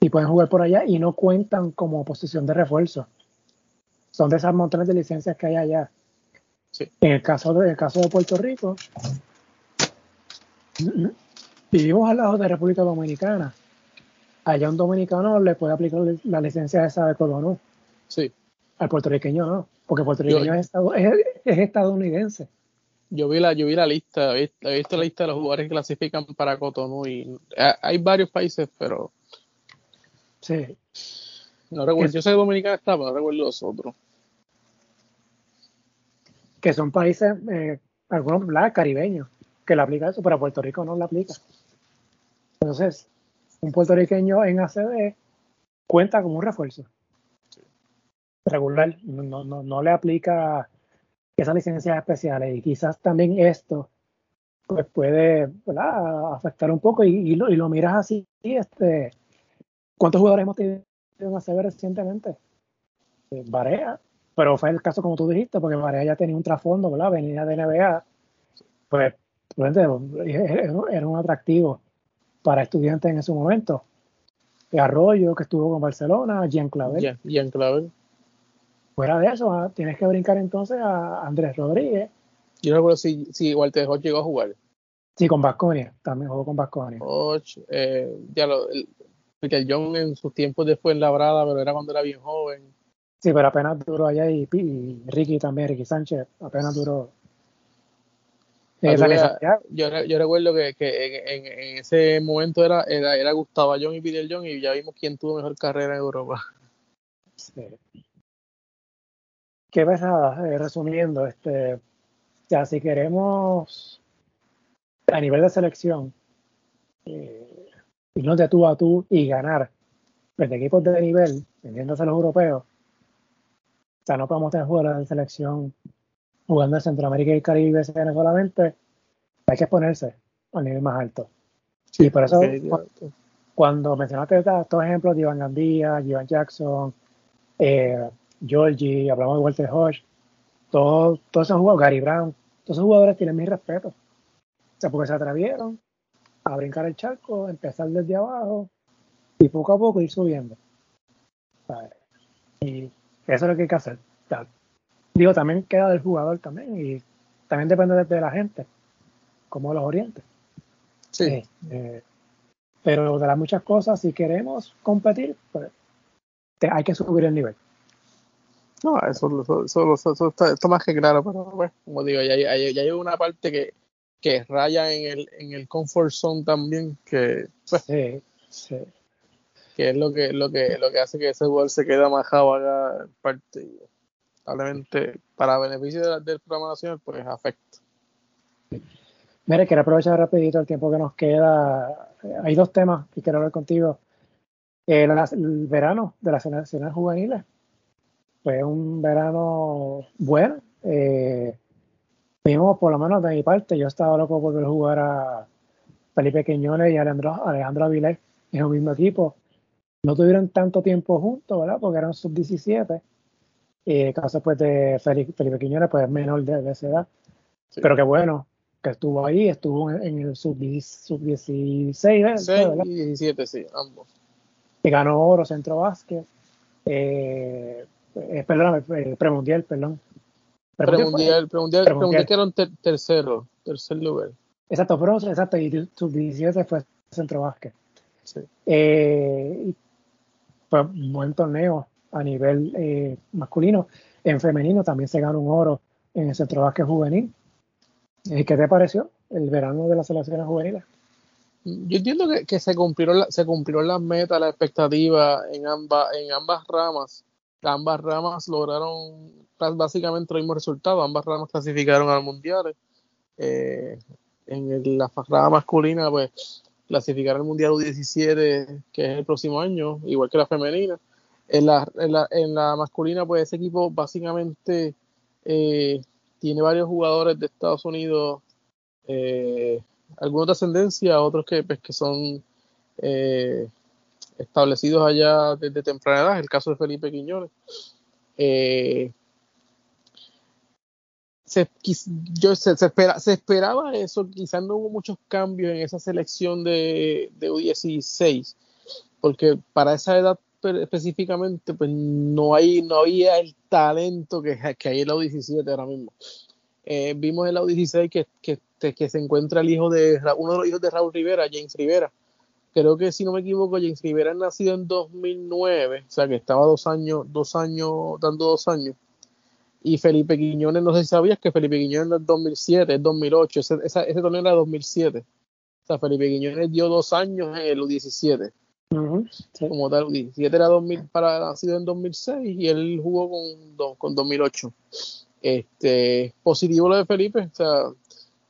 Y pueden jugar por allá y no cuentan como posición de refuerzo. Son de esas montones de licencias que hay allá. Sí. En el caso de, el caso de Puerto Rico, vivimos al lado de República Dominicana. Allá un dominicano le puede aplicar la licencia esa de Cotonou. Sí. Al puertorriqueño no, porque puertorriqueño yo, es, es, es, estadounidense. Yo vi la, yo vi la lista, he visto, la lista de los jugadores que clasifican para Cotonou y hay varios países, pero sí. No recuerdo, yo sé que Dominicana está, pero no recuerdo los otros que son países, eh, algunos ¿verdad? caribeños, que le aplica eso, pero a Puerto Rico no le aplica. Entonces, un puertorriqueño en ACB cuenta como un refuerzo regular, no, no, no le aplica esas licencias especiales y quizás también esto pues puede afectar un poco y, y, lo, y, lo, miras así, este, ¿cuántos jugadores hemos tenido en ACB recientemente? Eh, Barea, pero fue el caso como tú dijiste, porque María ya tenía un trasfondo, ¿verdad? Venía de NBA, pues, era un atractivo para estudiantes en ese momento. Arroyo, que estuvo con Barcelona, Jean Clavel. Jean Clavel. Fuera de eso, ¿ah? tienes que brincar entonces a Andrés Rodríguez. Yo no recuerdo si, si Walter Hodge llegó a jugar. Sí, con Vasconia, también jugó con Vasconia. Hodge, eh, ya lo, el, Michael John en sus tiempos después en Labrada, pero era cuando era bien joven. Sí, pero apenas duró allá y, y, Ricky también, Ricky Sánchez, apenas duró. yo, yo, recuerdo que, en, en, ese momento era, era, era Gustavo John y Peter John y ya vimos quién tuvo mejor carrera en Europa. Sí. Qué pesada, eh, resumiendo, este, ya si queremos a nivel de selección eh, irnos de tú a tú y ganar frente equipos de nivel, vendiéndose a los europeos, o sea, no podemos tener jugadores de selección jugando en Centroamérica y Caribe solamente, hay que exponerse al nivel más alto. y por eso, cuando, mencionaste estos ejemplos de Iván Gandía, Iván Jackson, eh, Georgie, hablamos de Walter Hodge, todos, todos esos jugadores, Gary Brown, todos esos jugadores tienen mi respeto. O sea, porque se atrevieron a brincar el charco, empezar desde abajo y poco a poco ir subiendo. Y eso es lo que hay que hacer. Digo, también queda del jugador también y también depende de, la gente, como los orientes. Sí. Eh, eh, pero de las muchas cosas, si queremos competir, pues hay que subir el nivel. No, eso, eso, eso, está, más que claro, pero bueno, como digo, ya, ya, ya hay una parte que, que raya en el, en el comfort zone también, que, pues, sí, sí. Que es lo que, lo que, lo que hace que ese jugador se quede amajado acá en parte probablemente para beneficio del, programa nacional, pues afecta. Mire, quiero aprovechar rapidito el tiempo que nos queda. Hay dos temas que quiero hablar contigo. El, verano de las selecciones juveniles fue un verano bueno. Eh, vimos, por lo menos de mi parte, yo estaba loco por ver jugar a Felipe Quiñones y Alejandro, Alejandro Avilés en un mismo equipo. No tuvieron tanto tiempo juntos, ¿verdad? Porque eran sub-17 el caso pues de Felipe, Felipe Quiñones, pues menor de, esa edad. Pero qué bueno que estuvo ahí, estuvo en, el sub-16, sub y 17, sí, ambos. Y ganó oro centro básquet. Eh, eh, perdóname, eh, premundial, perdón. Premundial, premundial, premundial, que era un tercero, tercer lugar. Exacto, pero exacto, y sub-17 fue centro básquet. Sí. Eh, fue un buen torneo a nivel eh, masculino. En femenino también se ganó un oro en el centro básquet juvenil. ¿Qué te pareció el verano de las selecciones juveniles? Yo entiendo que, se cumplieron se cumplieron las metas, las expectativas en ambas en ambas ramas. Ambas ramas lograron básicamente el mismo resultado. Ambas ramas clasificaron al mundial. Eh, en la rama masculina, pues clasificaron al mundial U17, que es el próximo año, igual que la femenina. En la, en la, en la masculina, pues ese equipo básicamente eh, tiene varios jugadores de Estados Unidos, eh, algunos de ascendencia, otros que, pues, que son eh, establecidos allá desde temprana edad, el caso de Felipe Quiñones. Se, yo, se, se, esperaba eso, quizás no hubo muchos cambios en esa selección de, de U16, porque para esa edad específicamente, pues no hay, no había el talento que, que hay en la U17 ahora mismo. Eh, vimos en la U16 que, que, que, se encuentra el hijo de uno de los hijos de Raúl Rivera, James Rivera. Creo que si no me equivoco, James Rivera nacido en 2009, o sea que estaba dos años, dos años, dando dos años. Y Felipe Quiñones, no sé si sabías que Felipe Quiñones no es 2007, es 2008, ese, ese torneo era 2007. O sea, Felipe Quiñones dio dos años en el U17 como tal, 17 era 2000 para nacido en 2006 y él jugó con, con 2008. Este, positivo lo de Felipe, o sea,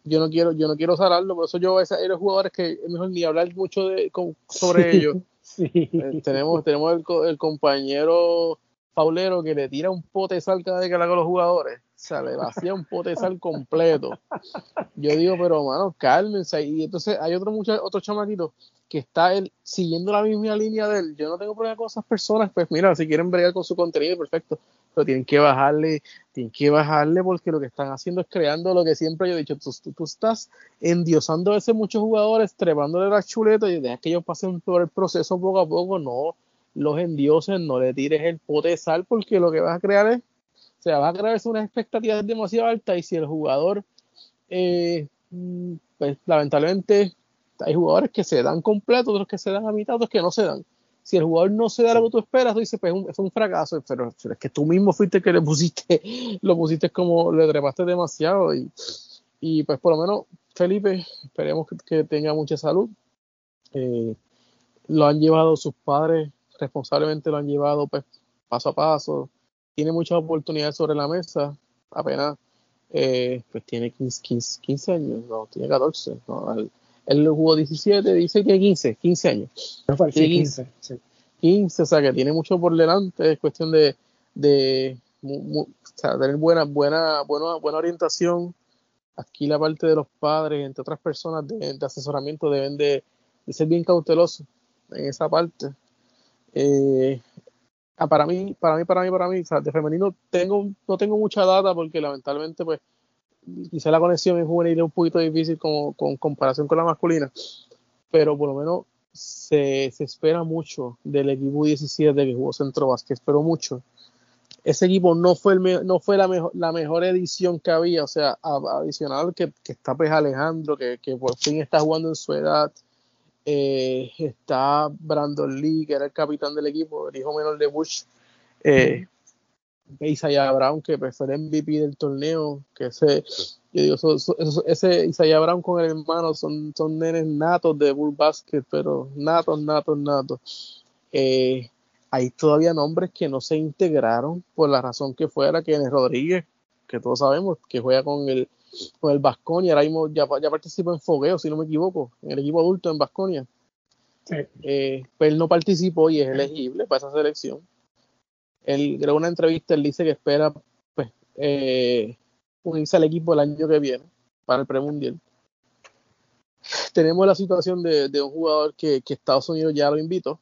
yo no quiero, yo no quiero salarlo, por eso yo a esos jugadores que es mejor ni hablar mucho de, sobre ellos. Eh, tenemos, tenemos el, el, compañero Paulero que le tira un pote sal cada vez que le hago los jugadores. O sea, le vacía un pote sal completo. Yo digo, pero mano, cálmense. Y entonces hay otro, mucho, otro chamaquito que está siguiendo la misma línea de él. Yo no tengo problema con esas personas, pues mira, si quieren bregar con su contenido, perfecto, pero tienen que bajarle, tienen que bajarle porque lo que están haciendo es creando lo que siempre yo he dicho, tú, tú, estás endiosando a veces muchos jugadores, trepándole la chuleta y dejas que ellos pasen por el proceso poco a poco, no los endioses, no le tires el pote de sal porque lo que vas a crear es, o sea, vas a crear unas expectativas demasiado altas y si el jugador, eh, mm, pues lamentablemente hay jugadores que se dan completo, otros que se dan a mitad, otros que no se dan. Si el jugador no se da lo que tú esperas, tú dices, pues es un, fracaso, pero, es que tú mismo fuiste que le pusiste, lo pusiste como, le trepaste demasiado y, y pues por lo menos Felipe, esperemos que, tenga mucha salud. Eh, lo han llevado sus padres, responsablemente lo han llevado pues, paso a paso. Tiene muchas oportunidades sobre la mesa. Apenas eh, pues tiene 15, 15, años, no, tiene 14. No, él, jugó 17, dice que 15, 15 años. No, 15, 15, o sea que tiene mucho por delante. Es cuestión de, de tener buena, buena, buena, buena orientación aquí la parte de los padres, entre otras personas de, asesoramiento, deben de, ser bien cautelosos en esa parte. Eh, ah, para mí, para mí, para mí, para mí, de femenino tengo, no tengo mucha data porque lamentablemente, pues, quizá la conexión en juvenil es un poquito difícil como, con comparación con la masculina, pero por lo menos se, se espera mucho del equipo 17 que jugó Centro Vázquez, espero mucho. Ese equipo no fue, el no fue la, mejor, la mejor edición que había, o sea, adicional que, que está pues Alejandro, que, que, por fin está jugando en su edad, eh, está Brandon Lee, que era el capitán del equipo, el hijo menor de Bush, eh, Isaiah Brown, que pues, fue el MVP del torneo, que ese, yo digo, ese Isaiah Brown con el hermano son, son nenes natos de Bull Basket, pero natos, natos, natos. Eh, hay todavía nombres que no se integraron por la razón que fuera que Rodríguez, que todos sabemos que juega con el con el Vasconia, ahora mismo ya, ya participa en fogueo, si no me equivoco, en el equipo adulto en Vasconia. Eh, pues él no participó y es elegible para esa selección. Él grabó una entrevista, él dice que espera pues, eh, unirse al equipo el año que viene para el premundial. Tenemos la situación de, de un jugador que, que Estados Unidos ya lo invitó,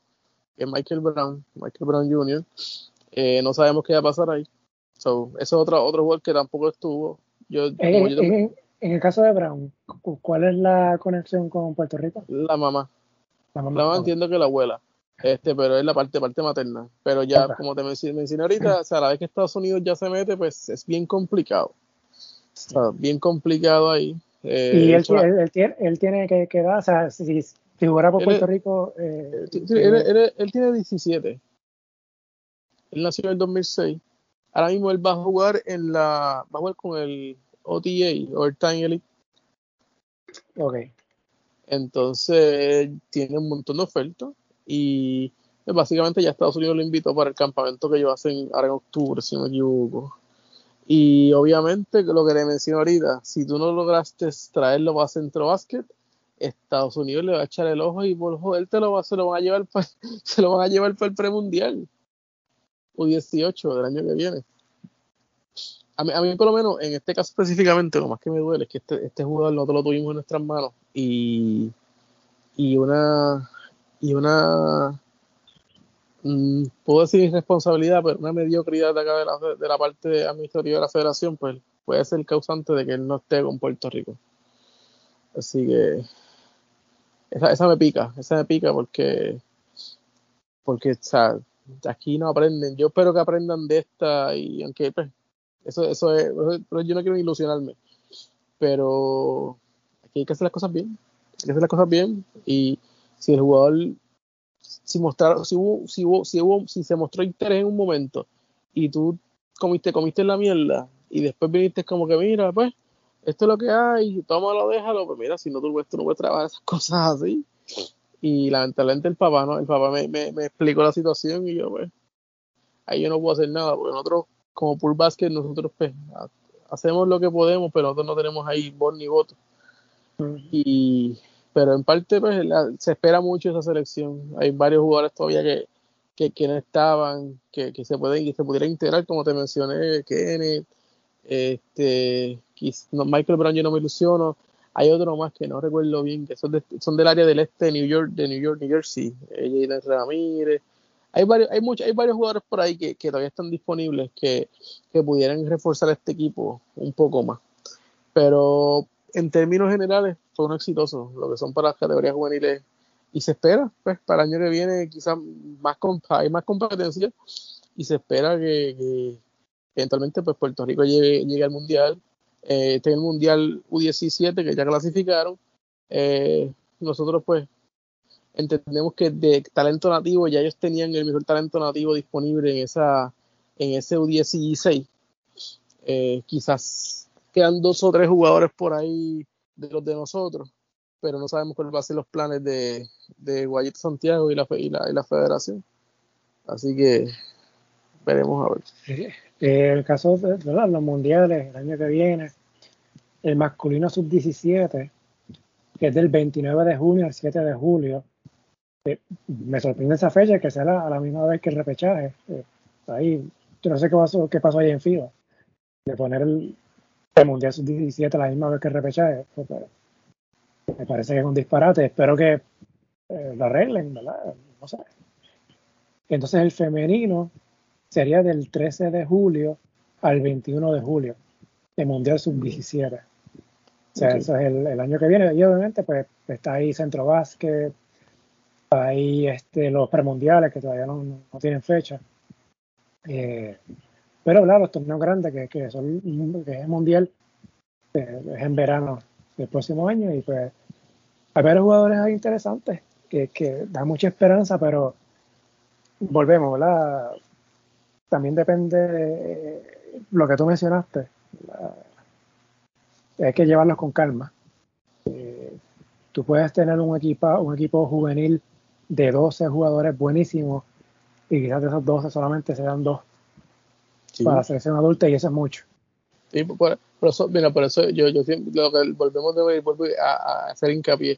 que Michael Brown, Michael Brown Jr. Eh, no sabemos qué va a pasar ahí. So, ese es otro, otro jugador que tampoco estuvo. Yo, en, el caso de Brown, ¿cuál es la conexión con Puerto Rico? La mamá. La mamá, entiendo que la abuela. Este, pero es la parte, parte materna. Pero ya, como te mencioné, ahorita, o sea, a la vez que Estados Unidos ya se mete, pues es bien complicado. bien complicado ahí. Eh, y él, él, él, tiene que quedar, o sea, si, si jugara por Puerto Rico. Eh, él, tiene 17. Él nació en el 2006. Ahora mismo él va a jugar en la. Va a jugar con el OTA, Overtime Elite. Ok. Entonces tiene un montón de ofertas y pues, básicamente ya Estados Unidos lo invitó para el campamento que ellos hacen ahora en octubre, si no me equivoco. Y obviamente lo que le mencioné ahorita, si tú no lograste traerlo para Centro Básquet, Estados Unidos le va a echar el ojo y por joder te lo va, se lo van a llevar para, se lo van a llevar para el premundial U18 del año que viene. A mí, a mí, por lo menos en este caso específicamente lo más que me duele es que este, este jugador nosotros lo tuvimos en nuestras manos y, y una y una mm, puedo decir irresponsabilidad pero una mediocridad de acá de la, de la parte administrativa de la federación pues puede ser causante de que él no esté con Puerto Rico así que esa, esa me pica, esa me pica porque, porque, o sea, aquí no aprenden. Yo espero que aprendan de esta y aunque, pues, eso, eso es, pero yo no quiero ilusionarme, pero aquí hay que hacer las cosas bien, hay que hacer las cosas bien y si el jugador, si mostrar, si hubo, si hubo, si hubo, si se mostró interés en un momento y tú comiste, comiste la mierda y después viniste como que mira, pues, esto es lo que hay, tómalo, déjalo, pues mira, si no tú, tú no puedes trabajar esas cosas así. Y lamentablemente el papá, ¿no? El papá me, me, me, explicó la situación y yo, pues, ahí yo no puedo hacer nada, porque nosotros, como Pool Basket, nosotros, pues, hacemos lo que podemos, pero nosotros no tenemos ahí voz ni voto. Y, pero en parte, pues, se espera mucho esa selección. Hay varios jugadores todavía que, que, que no estaban, que, que se pueden, que se pudieran integrar, como te mencioné, Kenneth, este, Michael Brown yo no me ilusiono. Hay otro más que no recuerdo bien, que son, son del área del este de New York, de New York, New Jersey. Eh, Ramírez. Hay varios, hay muchos, hay varios jugadores por ahí que, todavía están disponibles que, que pudieran reforzar este equipo un poco más. Pero en términos generales, son exitosos, lo que son para las categorías juveniles. Y se espera, pues, para el año que viene, quizás más hay más competencia y se espera que, eventualmente pues Puerto Rico llegue, llegue al Mundial eh, el Mundial U17 que ya clasificaron. Eh, nosotros pues entendemos que de talento nativo ya ellos tenían el mejor talento nativo disponible en esa en ese U16. Eh, quizás quedan dos o tres jugadores por ahí de los de nosotros, pero no sabemos cuáles van a ser los planes de, de Guayito Santiago y la, y la, y la federación. Así que veremos a ver. Eh, el caso de los mundiales, el año que viene, el masculino sub-17, que es del 29 de junio al 7 de julio, eh, me sorprende esa fecha que sea a la misma vez que el repechaje. Eh, ahí, yo no sé qué pasó, qué pasó ahí en FIBA, de poner el, mundial sub-17 a la misma vez que el repechaje. Me parece que es un disparate. Espero que lo arreglen, ¿verdad? No sé. Entonces el femenino sería del 13 de julio al 21 de julio, el Mundial Sub-17. O sea, eso es el, año que viene. Y obviamente, pues está ahí Centro Básquet, está ahí este, los premundiales que todavía no, tienen fecha. Eh, pero claro, los torneos grandes que, que son que es el mundial eh, es en verano del próximo año y pues hay varios jugadores ahí interesantes que, que dan mucha esperanza, pero volvemos, ¿verdad? También depende de lo que tú mencionaste. Hay que llevarlos con calma. Eh, tú puedes tener un equipo, un equipo juvenil de 12 jugadores buenísimos y quizás de esos 12 solamente se dan dos para la selección adulta y eso es mucho. Por, eso, mira, por eso yo, yo lo que volvemos de vuelvo a, hacer hincapié.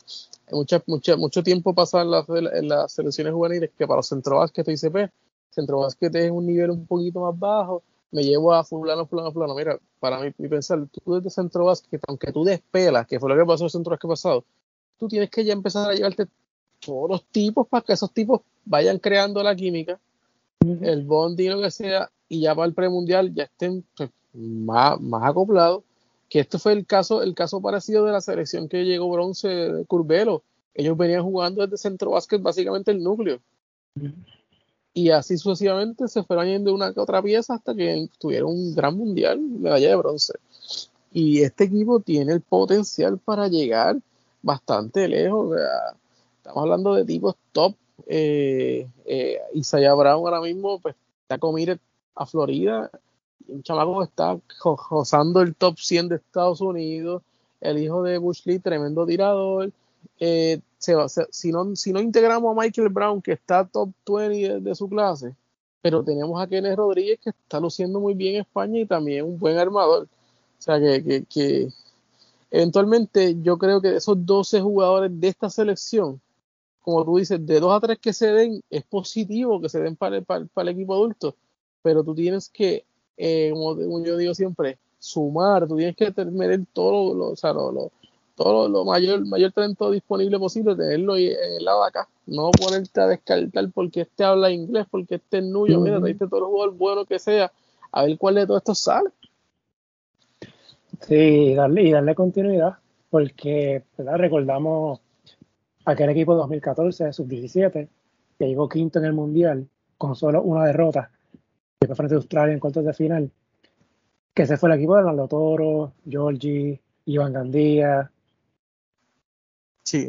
Mucha, mucha, mucho tiempo pasa en, en, las selecciones juveniles que para los centrobásquet y ICP, centrobásquet es un nivel un poquito más bajo, me llevo a fulano, fulano, fulano. Mira, para mí, mi pensar, tú desde centrobásquet, aunque tú despelas, que fue lo que pasó en el centro pasado, tú tienes que ya empezar a llevarte todos los tipos para que esos tipos vayan creando la química, el bondi, lo que sea, y ya para el premundial ya estén pues, más, más acoplado, que este fue el caso, el caso parecido de la selección que llegó bronce de Curbelo. Ellos venían jugando desde centro básquet básicamente el núcleo. Y así sucesivamente se fueron yendo una que otra pieza hasta que tuvieron un gran mundial, medalla de bronce. Y este equipo tiene el potencial para llegar bastante lejos. estamos hablando de tipos top. Eh, eh, Isaiah Brown ahora mismo pues, está con a Florida un chamaco está gozando el top 100 de Estados Unidos, el hijo de Bush Lee, tremendo tirador. Eh, si, no, si no integramos a Michael Brown, que está top 20 de, su clase, pero tenemos a Kenneth Rodríguez, que está luciendo muy bien en España y también un buen armador. O sea que, que, eventualmente yo creo que esos 12 jugadores de esta selección, como tú dices, de 2 a 3 que se den, es positivo que se den para, para el equipo adulto, pero tú tienes que eh, como, yo digo siempre, sumar, tú tienes que tener todo lo, o sea, lo, todo lo mayor, mayor talento disponible posible, tenerlo en el lado de acá, no ponerte a descartar porque este habla inglés, porque este es nuyo, mira, traiste todo el jugador bueno que sea, a ver cuál de todo esto sale. Sí, darle, y darle continuidad, porque ¿verdad? recordamos aquel equipo 2014, sub-17, que llegó quinto en el Mundial con solo una derrota frente a Australia en cuartos de final, que se fue el equipo de Arnaldo Toro, Georgie, Iván Gandía. Sí,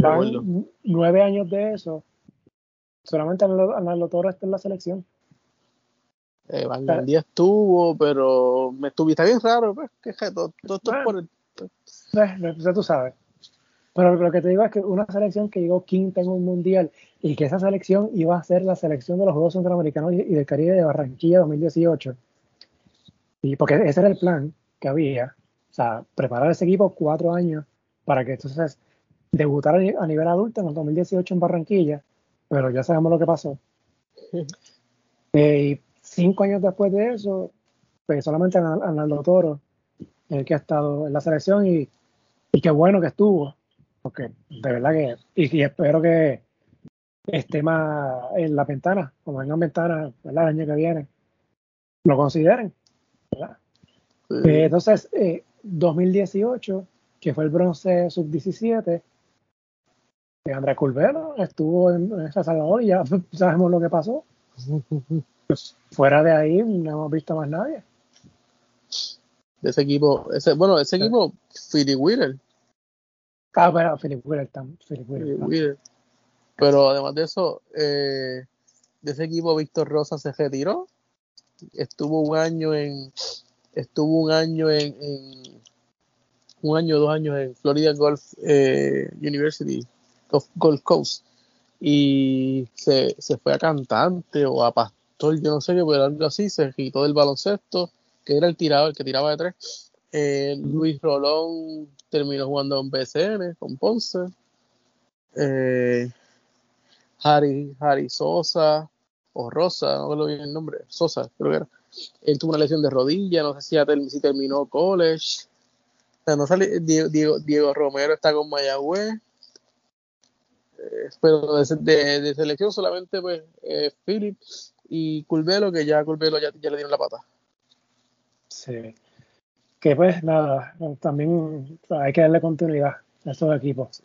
nueve años de eso. Solamente Arnaldo Toro está en la selección. Iván Gandía estuvo, pero me estuviste bien raro, pues, que todo, por el... Eh, tú sabes. Pero lo que te digo es que una selección que llegó quinta en un mundial y que esa selección iba a ser la selección de los Juegos Centroamericanos y del Caribe de Barranquilla 2018. Y porque ese era el plan que había. O sea, preparar ese equipo cuatro años para que entonces debutara a nivel adulto en el 2018 en Barranquilla. Pero ya sabemos lo que pasó. Eh, y cinco años después de eso, pues solamente Arnaldo Toro, el que ha estado en la selección y, y qué bueno que estuvo porque de verdad que, y, espero que esté más en la ventana, como vengan ventanas, ¿verdad? El año que viene, lo consideren, ¿verdad? Eh, entonces, 2018, eh, que fue el bronce sub-17, Andrés Culvero estuvo en, en Salvador y ya sabemos lo que pasó. Pues, fuera de ahí no hemos visto más nadie. De ese equipo, ese, bueno, ese equipo, Philly Wheeler, Ah, pero Philip Wheeler, Pero además de eso, eh, de ese equipo Víctor Rosa se retiró. Estuvo un año en estuvo un año en, un año o dos años en Florida Golf eh, University Gold Coast y se, se, fue a cantante o a pastor, yo no sé qué, pero algo así, se quitó del baloncesto, que era el tirador, el que tiraba de tres. Eh, Luis Rolón terminó jugando en BCN con Ponce. Eh, Harry, Harry Sosa o Rosa, no lo bien el nombre, Sosa, creo que era. Él tuvo una lesión de rodilla, no sé si, ya si terminó college. no sale, Diego, Diego, Romero está con Mayagüez. Eh, pero de, de, selección solamente pues eh, Philip y Culvelo, que ya Culvelo ya, ya le dieron la pata. Sí. Que pues nada, también hay que darle continuidad a estos equipos.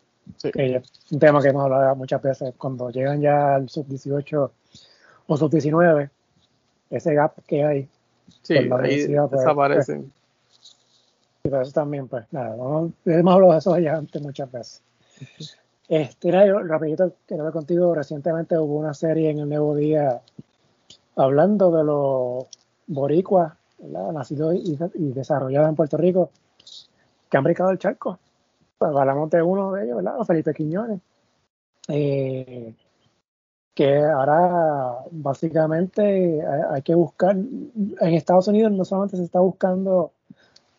Que es un tema que hemos hablado muchas veces. Cuando llegan ya al sub-18 o sub-19, ese gap que hay. Sí, ahí pues, desaparecen. y por eso también, pues nada, hemos hablado de eso ya antes muchas veces. Este, yo, rapidito, quiero ver contigo, recientemente hubo una serie en el Nuevo Día hablando de los boricuas, nacidos y, y desarrollados en Puerto Rico, que han brincado el charco. Pues hablamos de uno de ellos, ¿verdad? Felipe Quiñones. Eh, que ahora básicamente hay, que buscar, en Estados Unidos no solamente se está buscando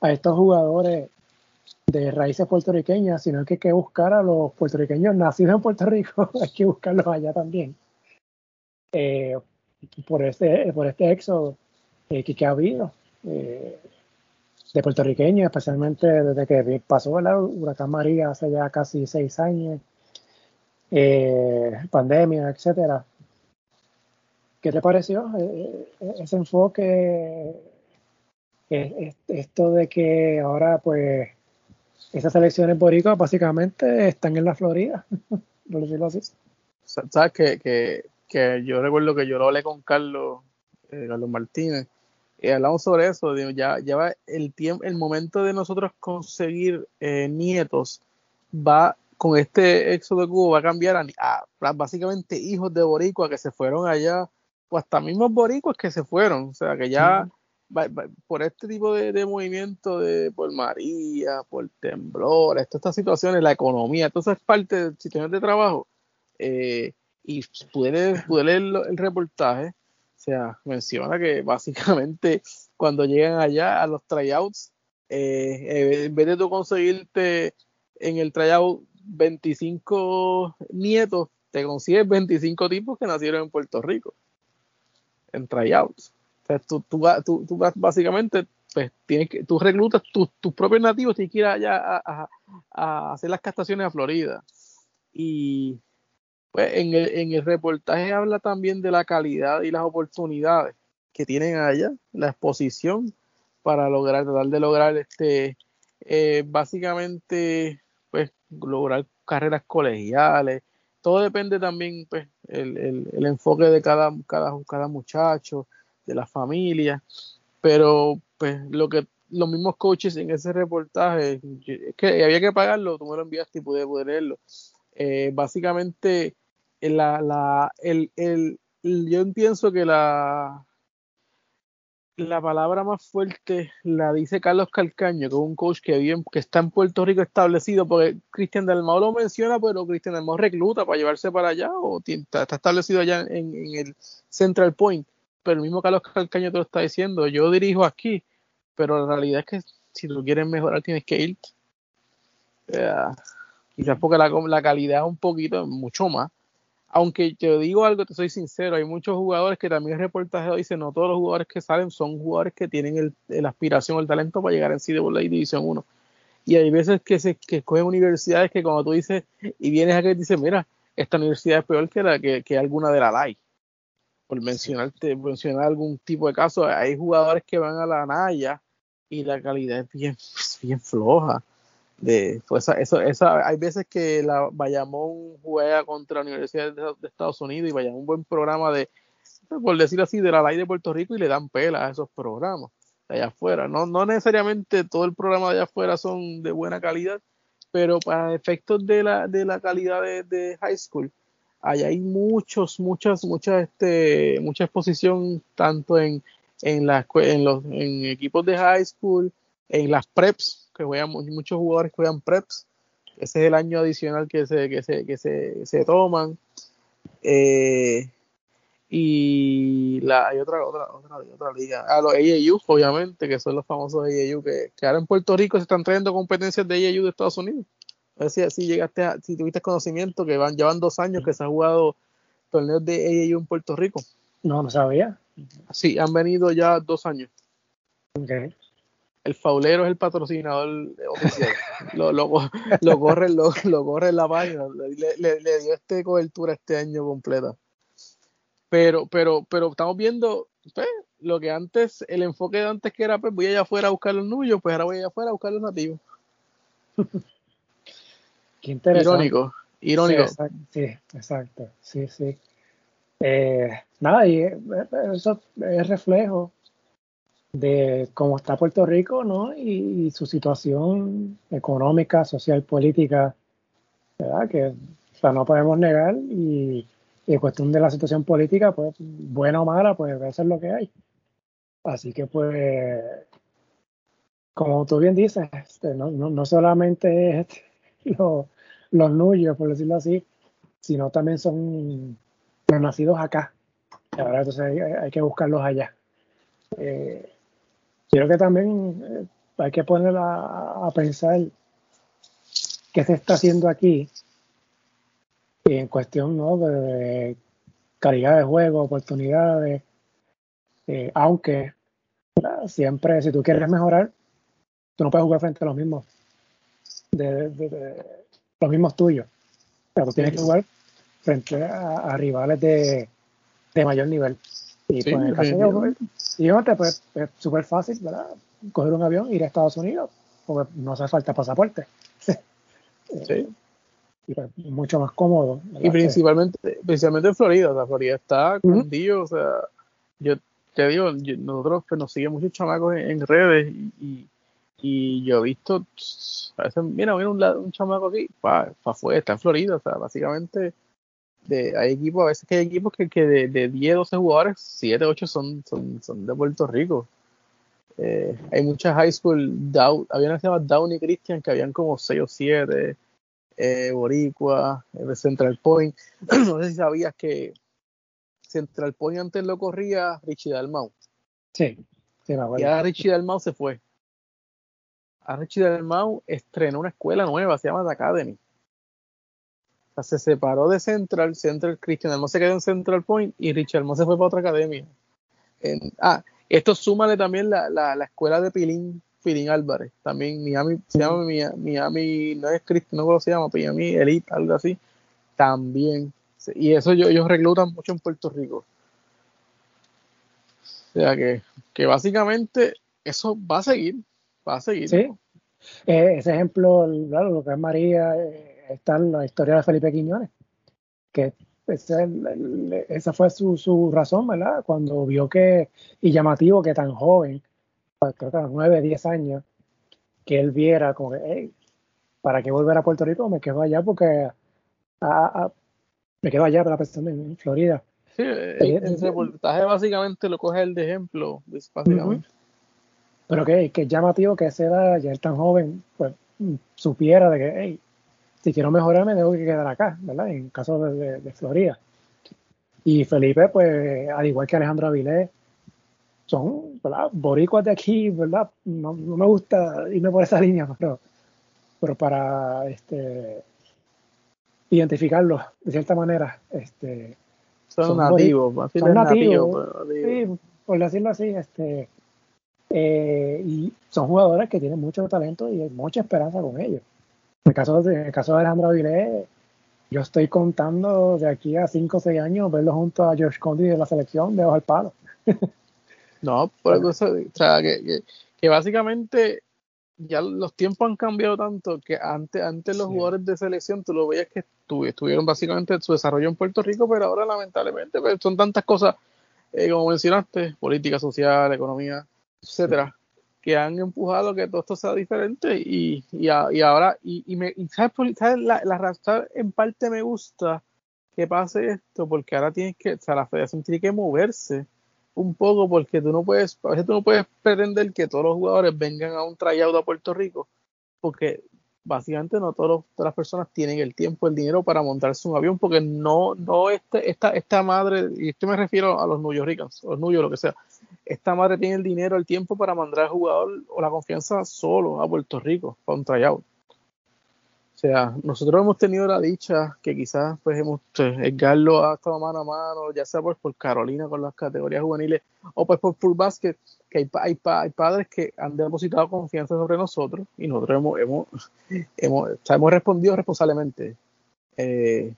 a estos jugadores de raíces puertorriqueñas, sino que hay que buscar a los puertorriqueños nacidos en Puerto Rico, hay que buscarlos allá también. Eh, por este por este éxodo eh, que, ha habido eh, de puertorriqueños, especialmente desde que pasó el huracán María hace ya casi seis años eh, pandemia, etcétera. ¿Qué te pareció ese enfoque? esto de que ahora, pues, esas elecciones boricuas básicamente están en la Florida, por decirlo así. Sabes que, que, yo recuerdo que yo lo hablé con Carlos, Carlos Martínez, y hablamos sobre eso, ya, ya va el tiempo, el momento de nosotros conseguir nietos va con este éxodo de Cuba va a cambiar a, básicamente hijos de boricua que se fueron allá, o hasta mismos boricuas que se fueron, o sea que ya por este tipo de, movimiento de por María, por temblor, estas situaciones, la economía, entonces es parte del sistema de trabajo. Eh, y pude, leer el, reportaje, o sea, menciona que básicamente cuando llegan allá a los tryouts, eh, en vez de tú conseguirte en el tryout 25 nietos, te consigues 25 tipos que nacieron en Puerto Rico, en tryouts. Sea, tú, tú, básicamente, pues, tienes que, tú reclutas tus, tus propios nativos, tienes que allá a, hacer las castaciones a Florida. Y pues en el, en el reportaje habla también de la calidad y las oportunidades que tienen allá, la exposición para lograr, tratar de lograr este, eh, básicamente pues lograr carreras colegiales. Todo depende también, pues, el, el, enfoque de cada, cada, cada muchacho, de la familia. Pero, pues, lo que los mismos coaches en ese reportaje, es que había que pagarlo, tú me lo enviaste y pude, poder leerlo. Eh, básicamente, la, la, el, el, yo pienso que la, la palabra más fuerte la dice Carlos Calcaño, que es un coach que, vive, que está en Puerto Rico establecido, porque Cristian Dalmau lo menciona, pero Cristian Dalmau recluta para llevarse para allá o está, establecido allá en, el Central Point. Pero el mismo Carlos Calcaño te lo está diciendo, yo dirijo aquí, pero la realidad es que si tú quieres mejorar tienes que irte. quizás porque la, calidad es un poquito, mucho más aunque te digo algo, te soy sincero, hay muchos jugadores que también el reportaje dice, no todos los jugadores que salen son jugadores que tienen el, aspiración, el talento para llegar en CWA División 1. Y hay veces que se que escogen universidades que cuando tú dices, y vienes a que dices, mira, esta universidad es peor que, la, que, alguna de la LAI. Por mencionarte, mencionar algún tipo de caso, hay jugadores que van a la Naya y la calidad es bien, bien floja. De pues eso, esa, hay veces que la Bayamón juega contra la Universidad de, Estados Unidos y Bayamón un buen programa de por decirlo así de la ley de Puerto Rico y le dan pela a esos programas de allá afuera. No no necesariamente todo el programa de allá afuera son de buena calidad pero para efectos de la de la calidad de, high school allá hay muchos muchas muchas este mucha exposición tanto en en, la, en los en equipos de high school en las preps que juegan, muchos jugadores que juegan preps. Ese es el año adicional que se, que se, que se, se toman. Eh, y la, hay otra, otra, otra, otra liga. Ah, los AAU, obviamente, que son los famosos AAU, que, que ahora en Puerto Rico se están trayendo competencias de AAU de Estados Unidos. A ver si, si llegaste a, si tuviste conocimiento que van, llevan dos años que se ha jugado torneos de AAU en Puerto Rico. No, no sabía. Sí, han venido ya dos años. Okay. El faulero es el patrocinador oficial. lo, lo, lo, corre, lo, lo corre en la página. Le, le, le dio este cobertura este año completa. Pero, pero, pero estamos viendo pues, lo que antes, el enfoque de antes que era, pues voy allá afuera a buscar los nuyos, pues ahora voy allá afuera a buscar los nativos. Qué interesante. Irónico, irónico. Sí, exacto, sí, exacto. Sí, sí. Eh, nada, y eso es reflejo de cómo está Puerto Rico, ¿no? Y, y su situación económica, social, política, ¿verdad? Que o sea, no podemos negar y y en cuestión de la situación política, pues, buena o mala, pues eso es lo que hay. Así que, pues, como tú bien dices, este, no, no, no, solamente es los nuyos, por decirlo así, sino también son los nacidos acá. Ahora entonces hay, que buscarlos allá. Eh, creo que también eh, hay que poner a, a pensar qué se está haciendo aquí y en cuestión ¿no? de calidad de juego, oportunidades, eh, aunque siempre si tú quieres mejorar, tú no puedes jugar frente a los mismos, de, de, de los mismos tuyos. Pero tú tienes que jugar frente a, a rivales de, de, mayor nivel. Y Sí, pues en el caso de yo, pues es súper fácil, ¿verdad? Coger un avión, ir a Estados Unidos, porque no hace falta pasaporte. Sí. y pues, mucho más cómodo. ¿verdad? Y principalmente, principalmente en Florida, o sea, Florida está cundido, o sea, yo te digo, nosotros pues, nos siguen muchos chamacos en, en redes y, y, y yo he visto, a veces, mira, mira un, un chamaco aquí, pa, pa afuera, está en Florida, o sea, básicamente de, hay equipos, a veces que hay equipos que, que de, de 10, 12 jugadores, 7, 8 son, son, son de Puerto Rico. Eh, hay muchas high school, Dow, había una que se llama Downey Christian, que habían como 6 o 7, eh, Boricua, eh, Central Point. no sé si sabías que Central Point antes lo corría Richie Dalmau. Sí, sí, me Y acuerdo. ahora Richie Dalmau se fue. A Richie Dalmau estrenó una escuela nueva, se llama The Academy. O sea, se separó de Central, Central Christian Dalmau se quedó en Central Point y Richie Dalmau se fue para otra academia. En- ah, esto súmale también la, la, la escuela de Pilín, Pilín Álvarez. También Miami, se llama Mia- Miami, no es Christian, no sé cómo se llama, Miami Elite, algo así. También. Y eso yo- ellos reclutan mucho en Puerto Rico. O sea que, que básicamente eso va a seguir, va a seguir. Sí. Eh, ese ejemplo, claro, lo que es María, eh, está en la historia de Felipe Quiñones, que ese- esa fue su, su razón, ¿verdad? Cuando vio que, y llamativo que tan joven, pues, creo que a los 9, 10 años, que él viera como que, hey, ¿para qué volver a Puerto Rico? Me quedo allá porque a- a- me quedo allá, para pensando en, en Florida. Sí, el, el reportaje básicamente lo coge el de ejemplo, pues, básicamente. Pero que, que es llamativo que a esa edad, ya él tan joven, pues supiera de que, hey, si quiero mejorar me tengo que quedar acá, ¿verdad? En caso de, de- de Florida. Y Felipe, pues, al igual que Alejandro Avilés, son, ¿verdad? Boricuas de aquí, ¿verdad? No, no me gusta irme por esa línea, pero, pero para este, identificarlos de cierta manera, este, Son, Son nativos, son nativos, nativos. Sí, por decirlo así, este, eh, y son jugadores que tienen mucho talento y hay mucha esperanza con ellos. En el caso de, en el caso de Alejandro Avilés, yo estoy contando de aquí a 5 o 6 años verlo junto a George Condi de la selección de al palo. No, por eso, o sea, que, que, que básicamente ya los tiempos han cambiado tanto que antes, antes los Sí. jugadores de selección tú lo veías que estu- estuvieron básicamente su desarrollo en Puerto Rico, pero ahora lamentablemente pues, son tantas cosas, eh, como mencionaste, política social, economía, etcétera, que han empujado que todo esto sea diferente y, y, y ahora, y, y me, ¿sabes, sabes la, la en parte me gusta que pase esto? Porque ahora tienes que, o sea, la federación tiene que moverse un poco porque tú no puedes, a veces tú no puedes pretender que todos los jugadores vengan a un tryout a Puerto Rico porque básicamente no todas las personas tienen el tiempo, el dinero para montarse un avión, porque no, no este, esta, esta madre, y esto me refiero a los New Yorkers, los New lo que sea, esta madre tiene el dinero, el tiempo para mandar al jugador o la confianza solo a Puerto Rico para un tryout. O sea, nosotros hemos tenido la dicha que quizás pues hemos, pues, Edgarlo ha estado mano a mano, ya sea pues por Carolina con las categorías juveniles o pues por Full Basket, que hay, hay, hay, padres que han depositado confianza sobre nosotros y nosotros hemos, hemos, hemos, hemos respondido responsablemente. Eh,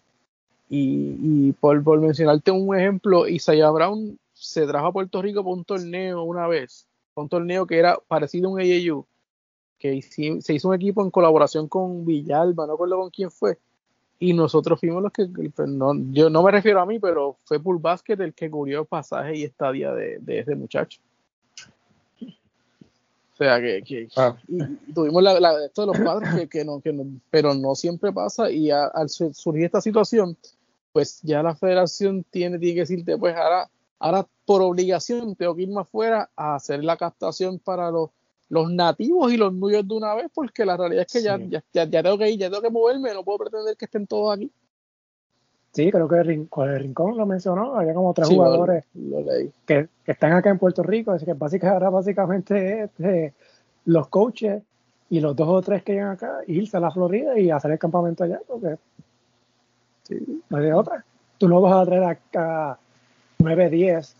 y, y por, por, mencionarte un ejemplo, Isaiah Brown se trajo a Puerto Rico para un torneo una vez, un torneo que era parecido a un AAU que se hizo un equipo en colaboración con Villalba, no recuerdo con quién fue, y nosotros fuimos los que, pues, no, yo no me refiero a mí, pero fue Pool Basket el que cubrió el pasaje y estadía de, de ese muchacho. O sea, que, ah. tuvimos la, la, esto de los padres que, no, que no, pero no siempre pasa y al surgir esta situación, pues ya la federación tiene, tiene que decirte, pues ahora, ahora por obligación tengo que irme afuera a hacer la captación para los los nativos y los nuyos de una vez, porque la realidad es que ya, ya, ya, tengo que ir, ya tengo que moverme, no puedo pretender que estén todos aquí. Sí, creo que el Rincón, el Rincón lo mencionó, había como tres jugadores que, están acá en Puerto Rico, así que básicamente, ahora básicamente es los coaches y los dos o tres que llegan acá, irse a la Florida y hacer el campamento allá, porque sí. no hay de otra. Tú no vas a traer acá 9, 10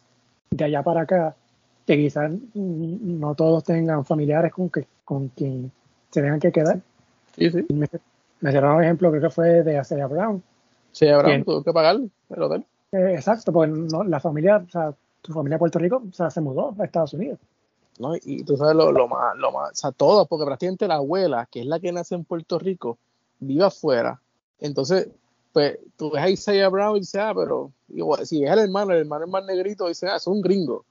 de allá para acá que quizás no todos tengan familiares con, que, con quien se tengan que quedar. Sí, sí. Me, mencionaba un ejemplo, creo que fue de Aceya Brown. Aceya Brown tuvo que pagar el hotel. Eh, exacto, porque no, la familia, o sea, tu familia de Puerto Rico o sea, se mudó a Estados Unidos. No, y tú sabes lo, lo, más, lo más, o sea, todo, porque prácticamente la abuela, que es la que nace en Puerto Rico, vive afuera. Entonces, pues tú ves a Isaiah Brown y dices, ah, pero si es el hermano, el hermano es más negrito, dice, ah, es un gringo.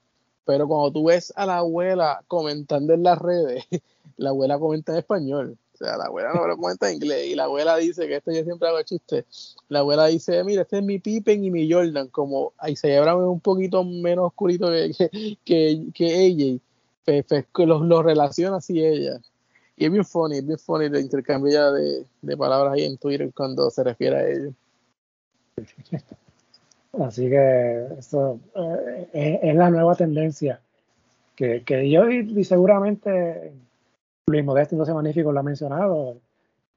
Pero cuando tú ves a la abuela comentando en las redes, la abuela comenta en español. O sea, la abuela no lo comenta en inglés. Y la abuela dice, que esto yo siempre hago chiste, la abuela dice, mira, este es mi Pippen y mi Jordan, como ahí se lleva un poquito menos oscurito que, que, ella. Pues, pues, los, los relaciona así ella. Y es bien funny, es bien funny el intercambio de, de palabras ahí en Twitter cuando se refiere a ellos. Así que eso eh, es, la nueva tendencia que, que yo y, seguramente Luis Modesto no magnífico lo ha mencionado,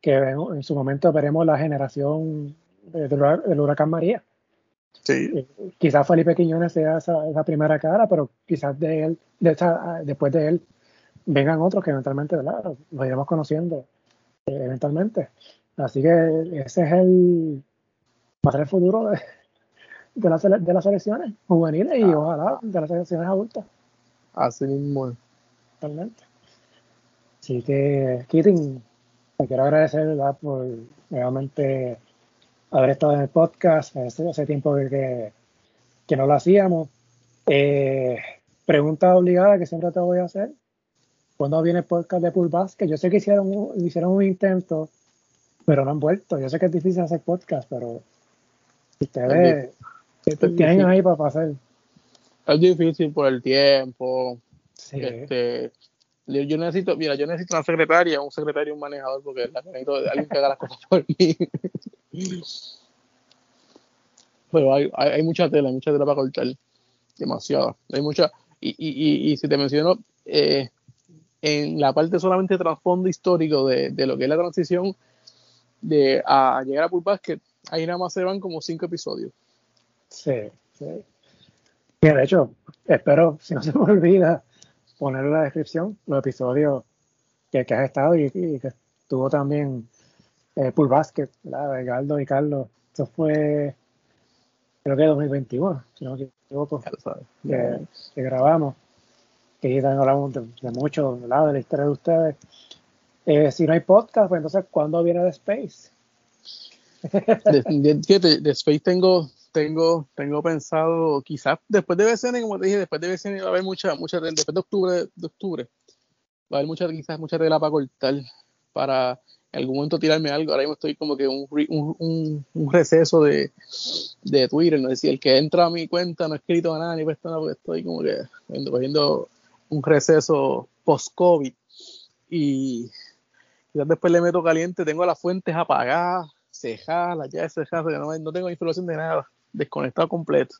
que en, su momento veremos la generación del, huracán María. Sí. Eh, quizás Felipe Quiñones sea esa, primera cara, pero quizás de él, después de él, vengan otros que eventualmente ¿verdad? los iremos conociendo eh, eventualmente. Así que ese es el, va a ser el futuro de, de, las de las selecciones juveniles y ah. ojalá de las selecciones adultas. Así mismo. Totalmente. Así que, Kitin, te quiero agradecer por nuevamente haber estado en el podcast. Hace, hace tiempo que, que, no lo hacíamos. Eh, pregunta obligada que siempre te voy a hacer. ¿Cuándo viene el podcast de Pool Basket? Yo sé que hicieron, hicieron un intento, pero no han vuelto. Yo sé que es difícil hacer podcast, pero ustedes tienen ahí para pasar? Es difícil por el tiempo. Este, yo necesito, mira, yo necesito una secretaria, un secretario, un manejador, porque necesito alguien que haga las cosas por mí. Pero hay, hay, mucha tela, mucha tela para cortar. Demasiado. Hay mucha. Y, y, y, si te menciono, eh, en la parte solamente trasfondo histórico de, de, lo que es la transición de a llegar a Pool Basket, ahí nada más se van como cinco episodios. Sí, sí. de hecho, espero, si no se me olvida, poner en la descripción los episodios que, que has estado y, que estuvo también eh, Pool Basket, ¿verdad? De Galdo y Carlos. Eso fue, creo que 2021, si no me equivoco, que, que grabamos. Que también hablamos de, mucho, De la historia de ustedes. Eh, si no hay podcast, pues entonces, ¿cuándo viene The Space? de, de Space tengo tengo, tengo pensado, quizás después de BCN, como te dije, después de BCN va a haber mucha, mucha después de octubre, de octubre, va a haber mucha, quizás mucha tela para cortar, para en algún momento tirarme algo. Ahora mismo estoy como que un, un, un, receso de, de Twitter, no es decir, el que entra a mi cuenta no he escrito nada ni puesto nada, porque estoy como que cogiendo un receso post-COVID. Y Ya después le meto caliente, tengo las fuentes apagadas, cejadas, ya cejadas, no, no tengo información de nada, desconectado completo.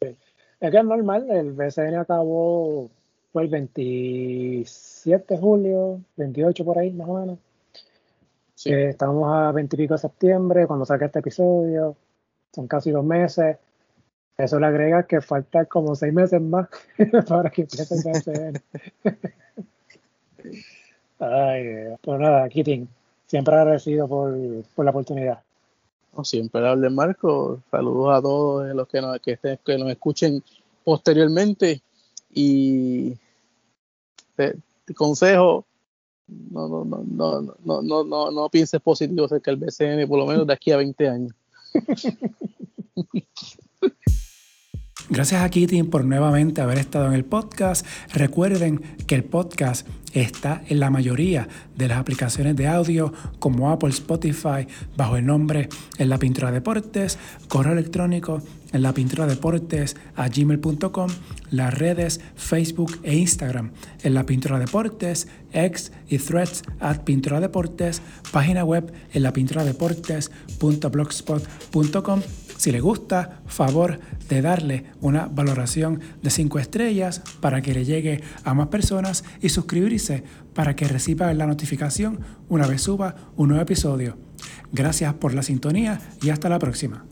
Es que es normal, el BCN acabó fue el 27 de julio, 28 por ahí más o menos. Eh, estamos a 20 y pico de septiembre cuando saque este episodio, son casi dos meses. Eso le agrega que falta como seis meses más para que empiece el BCN. Ay, pues nada, Kitty, siempre agradecido por, por la oportunidad. Siempre hable Marco. Saludos a todos los que nos, que, que nos escuchen posteriormente. Y te, consejo, no, no, no, no, no, no, no, no pienses positivo acerca del BCN, por lo menos de aquí a 20 años. Gracias a Kitty por nuevamente haber estado en el podcast. Recuerden que el podcast está en la mayoría de las aplicaciones de audio como Apple, Spotify, bajo el nombre En la Pintura Deportes, correo electrónico en la pintura deportes a gmail.com, las redes Facebook e Instagram en la pintura deportes, X y threads at pintura deportes, página web en la pintura deportes.blogspot.com si le gusta, favor de darle una valoración de 5 estrellas para que le llegue a más personas y suscribirse para que reciba la notificación una vez suba un nuevo episodio. Gracias por la sintonía y hasta la próxima.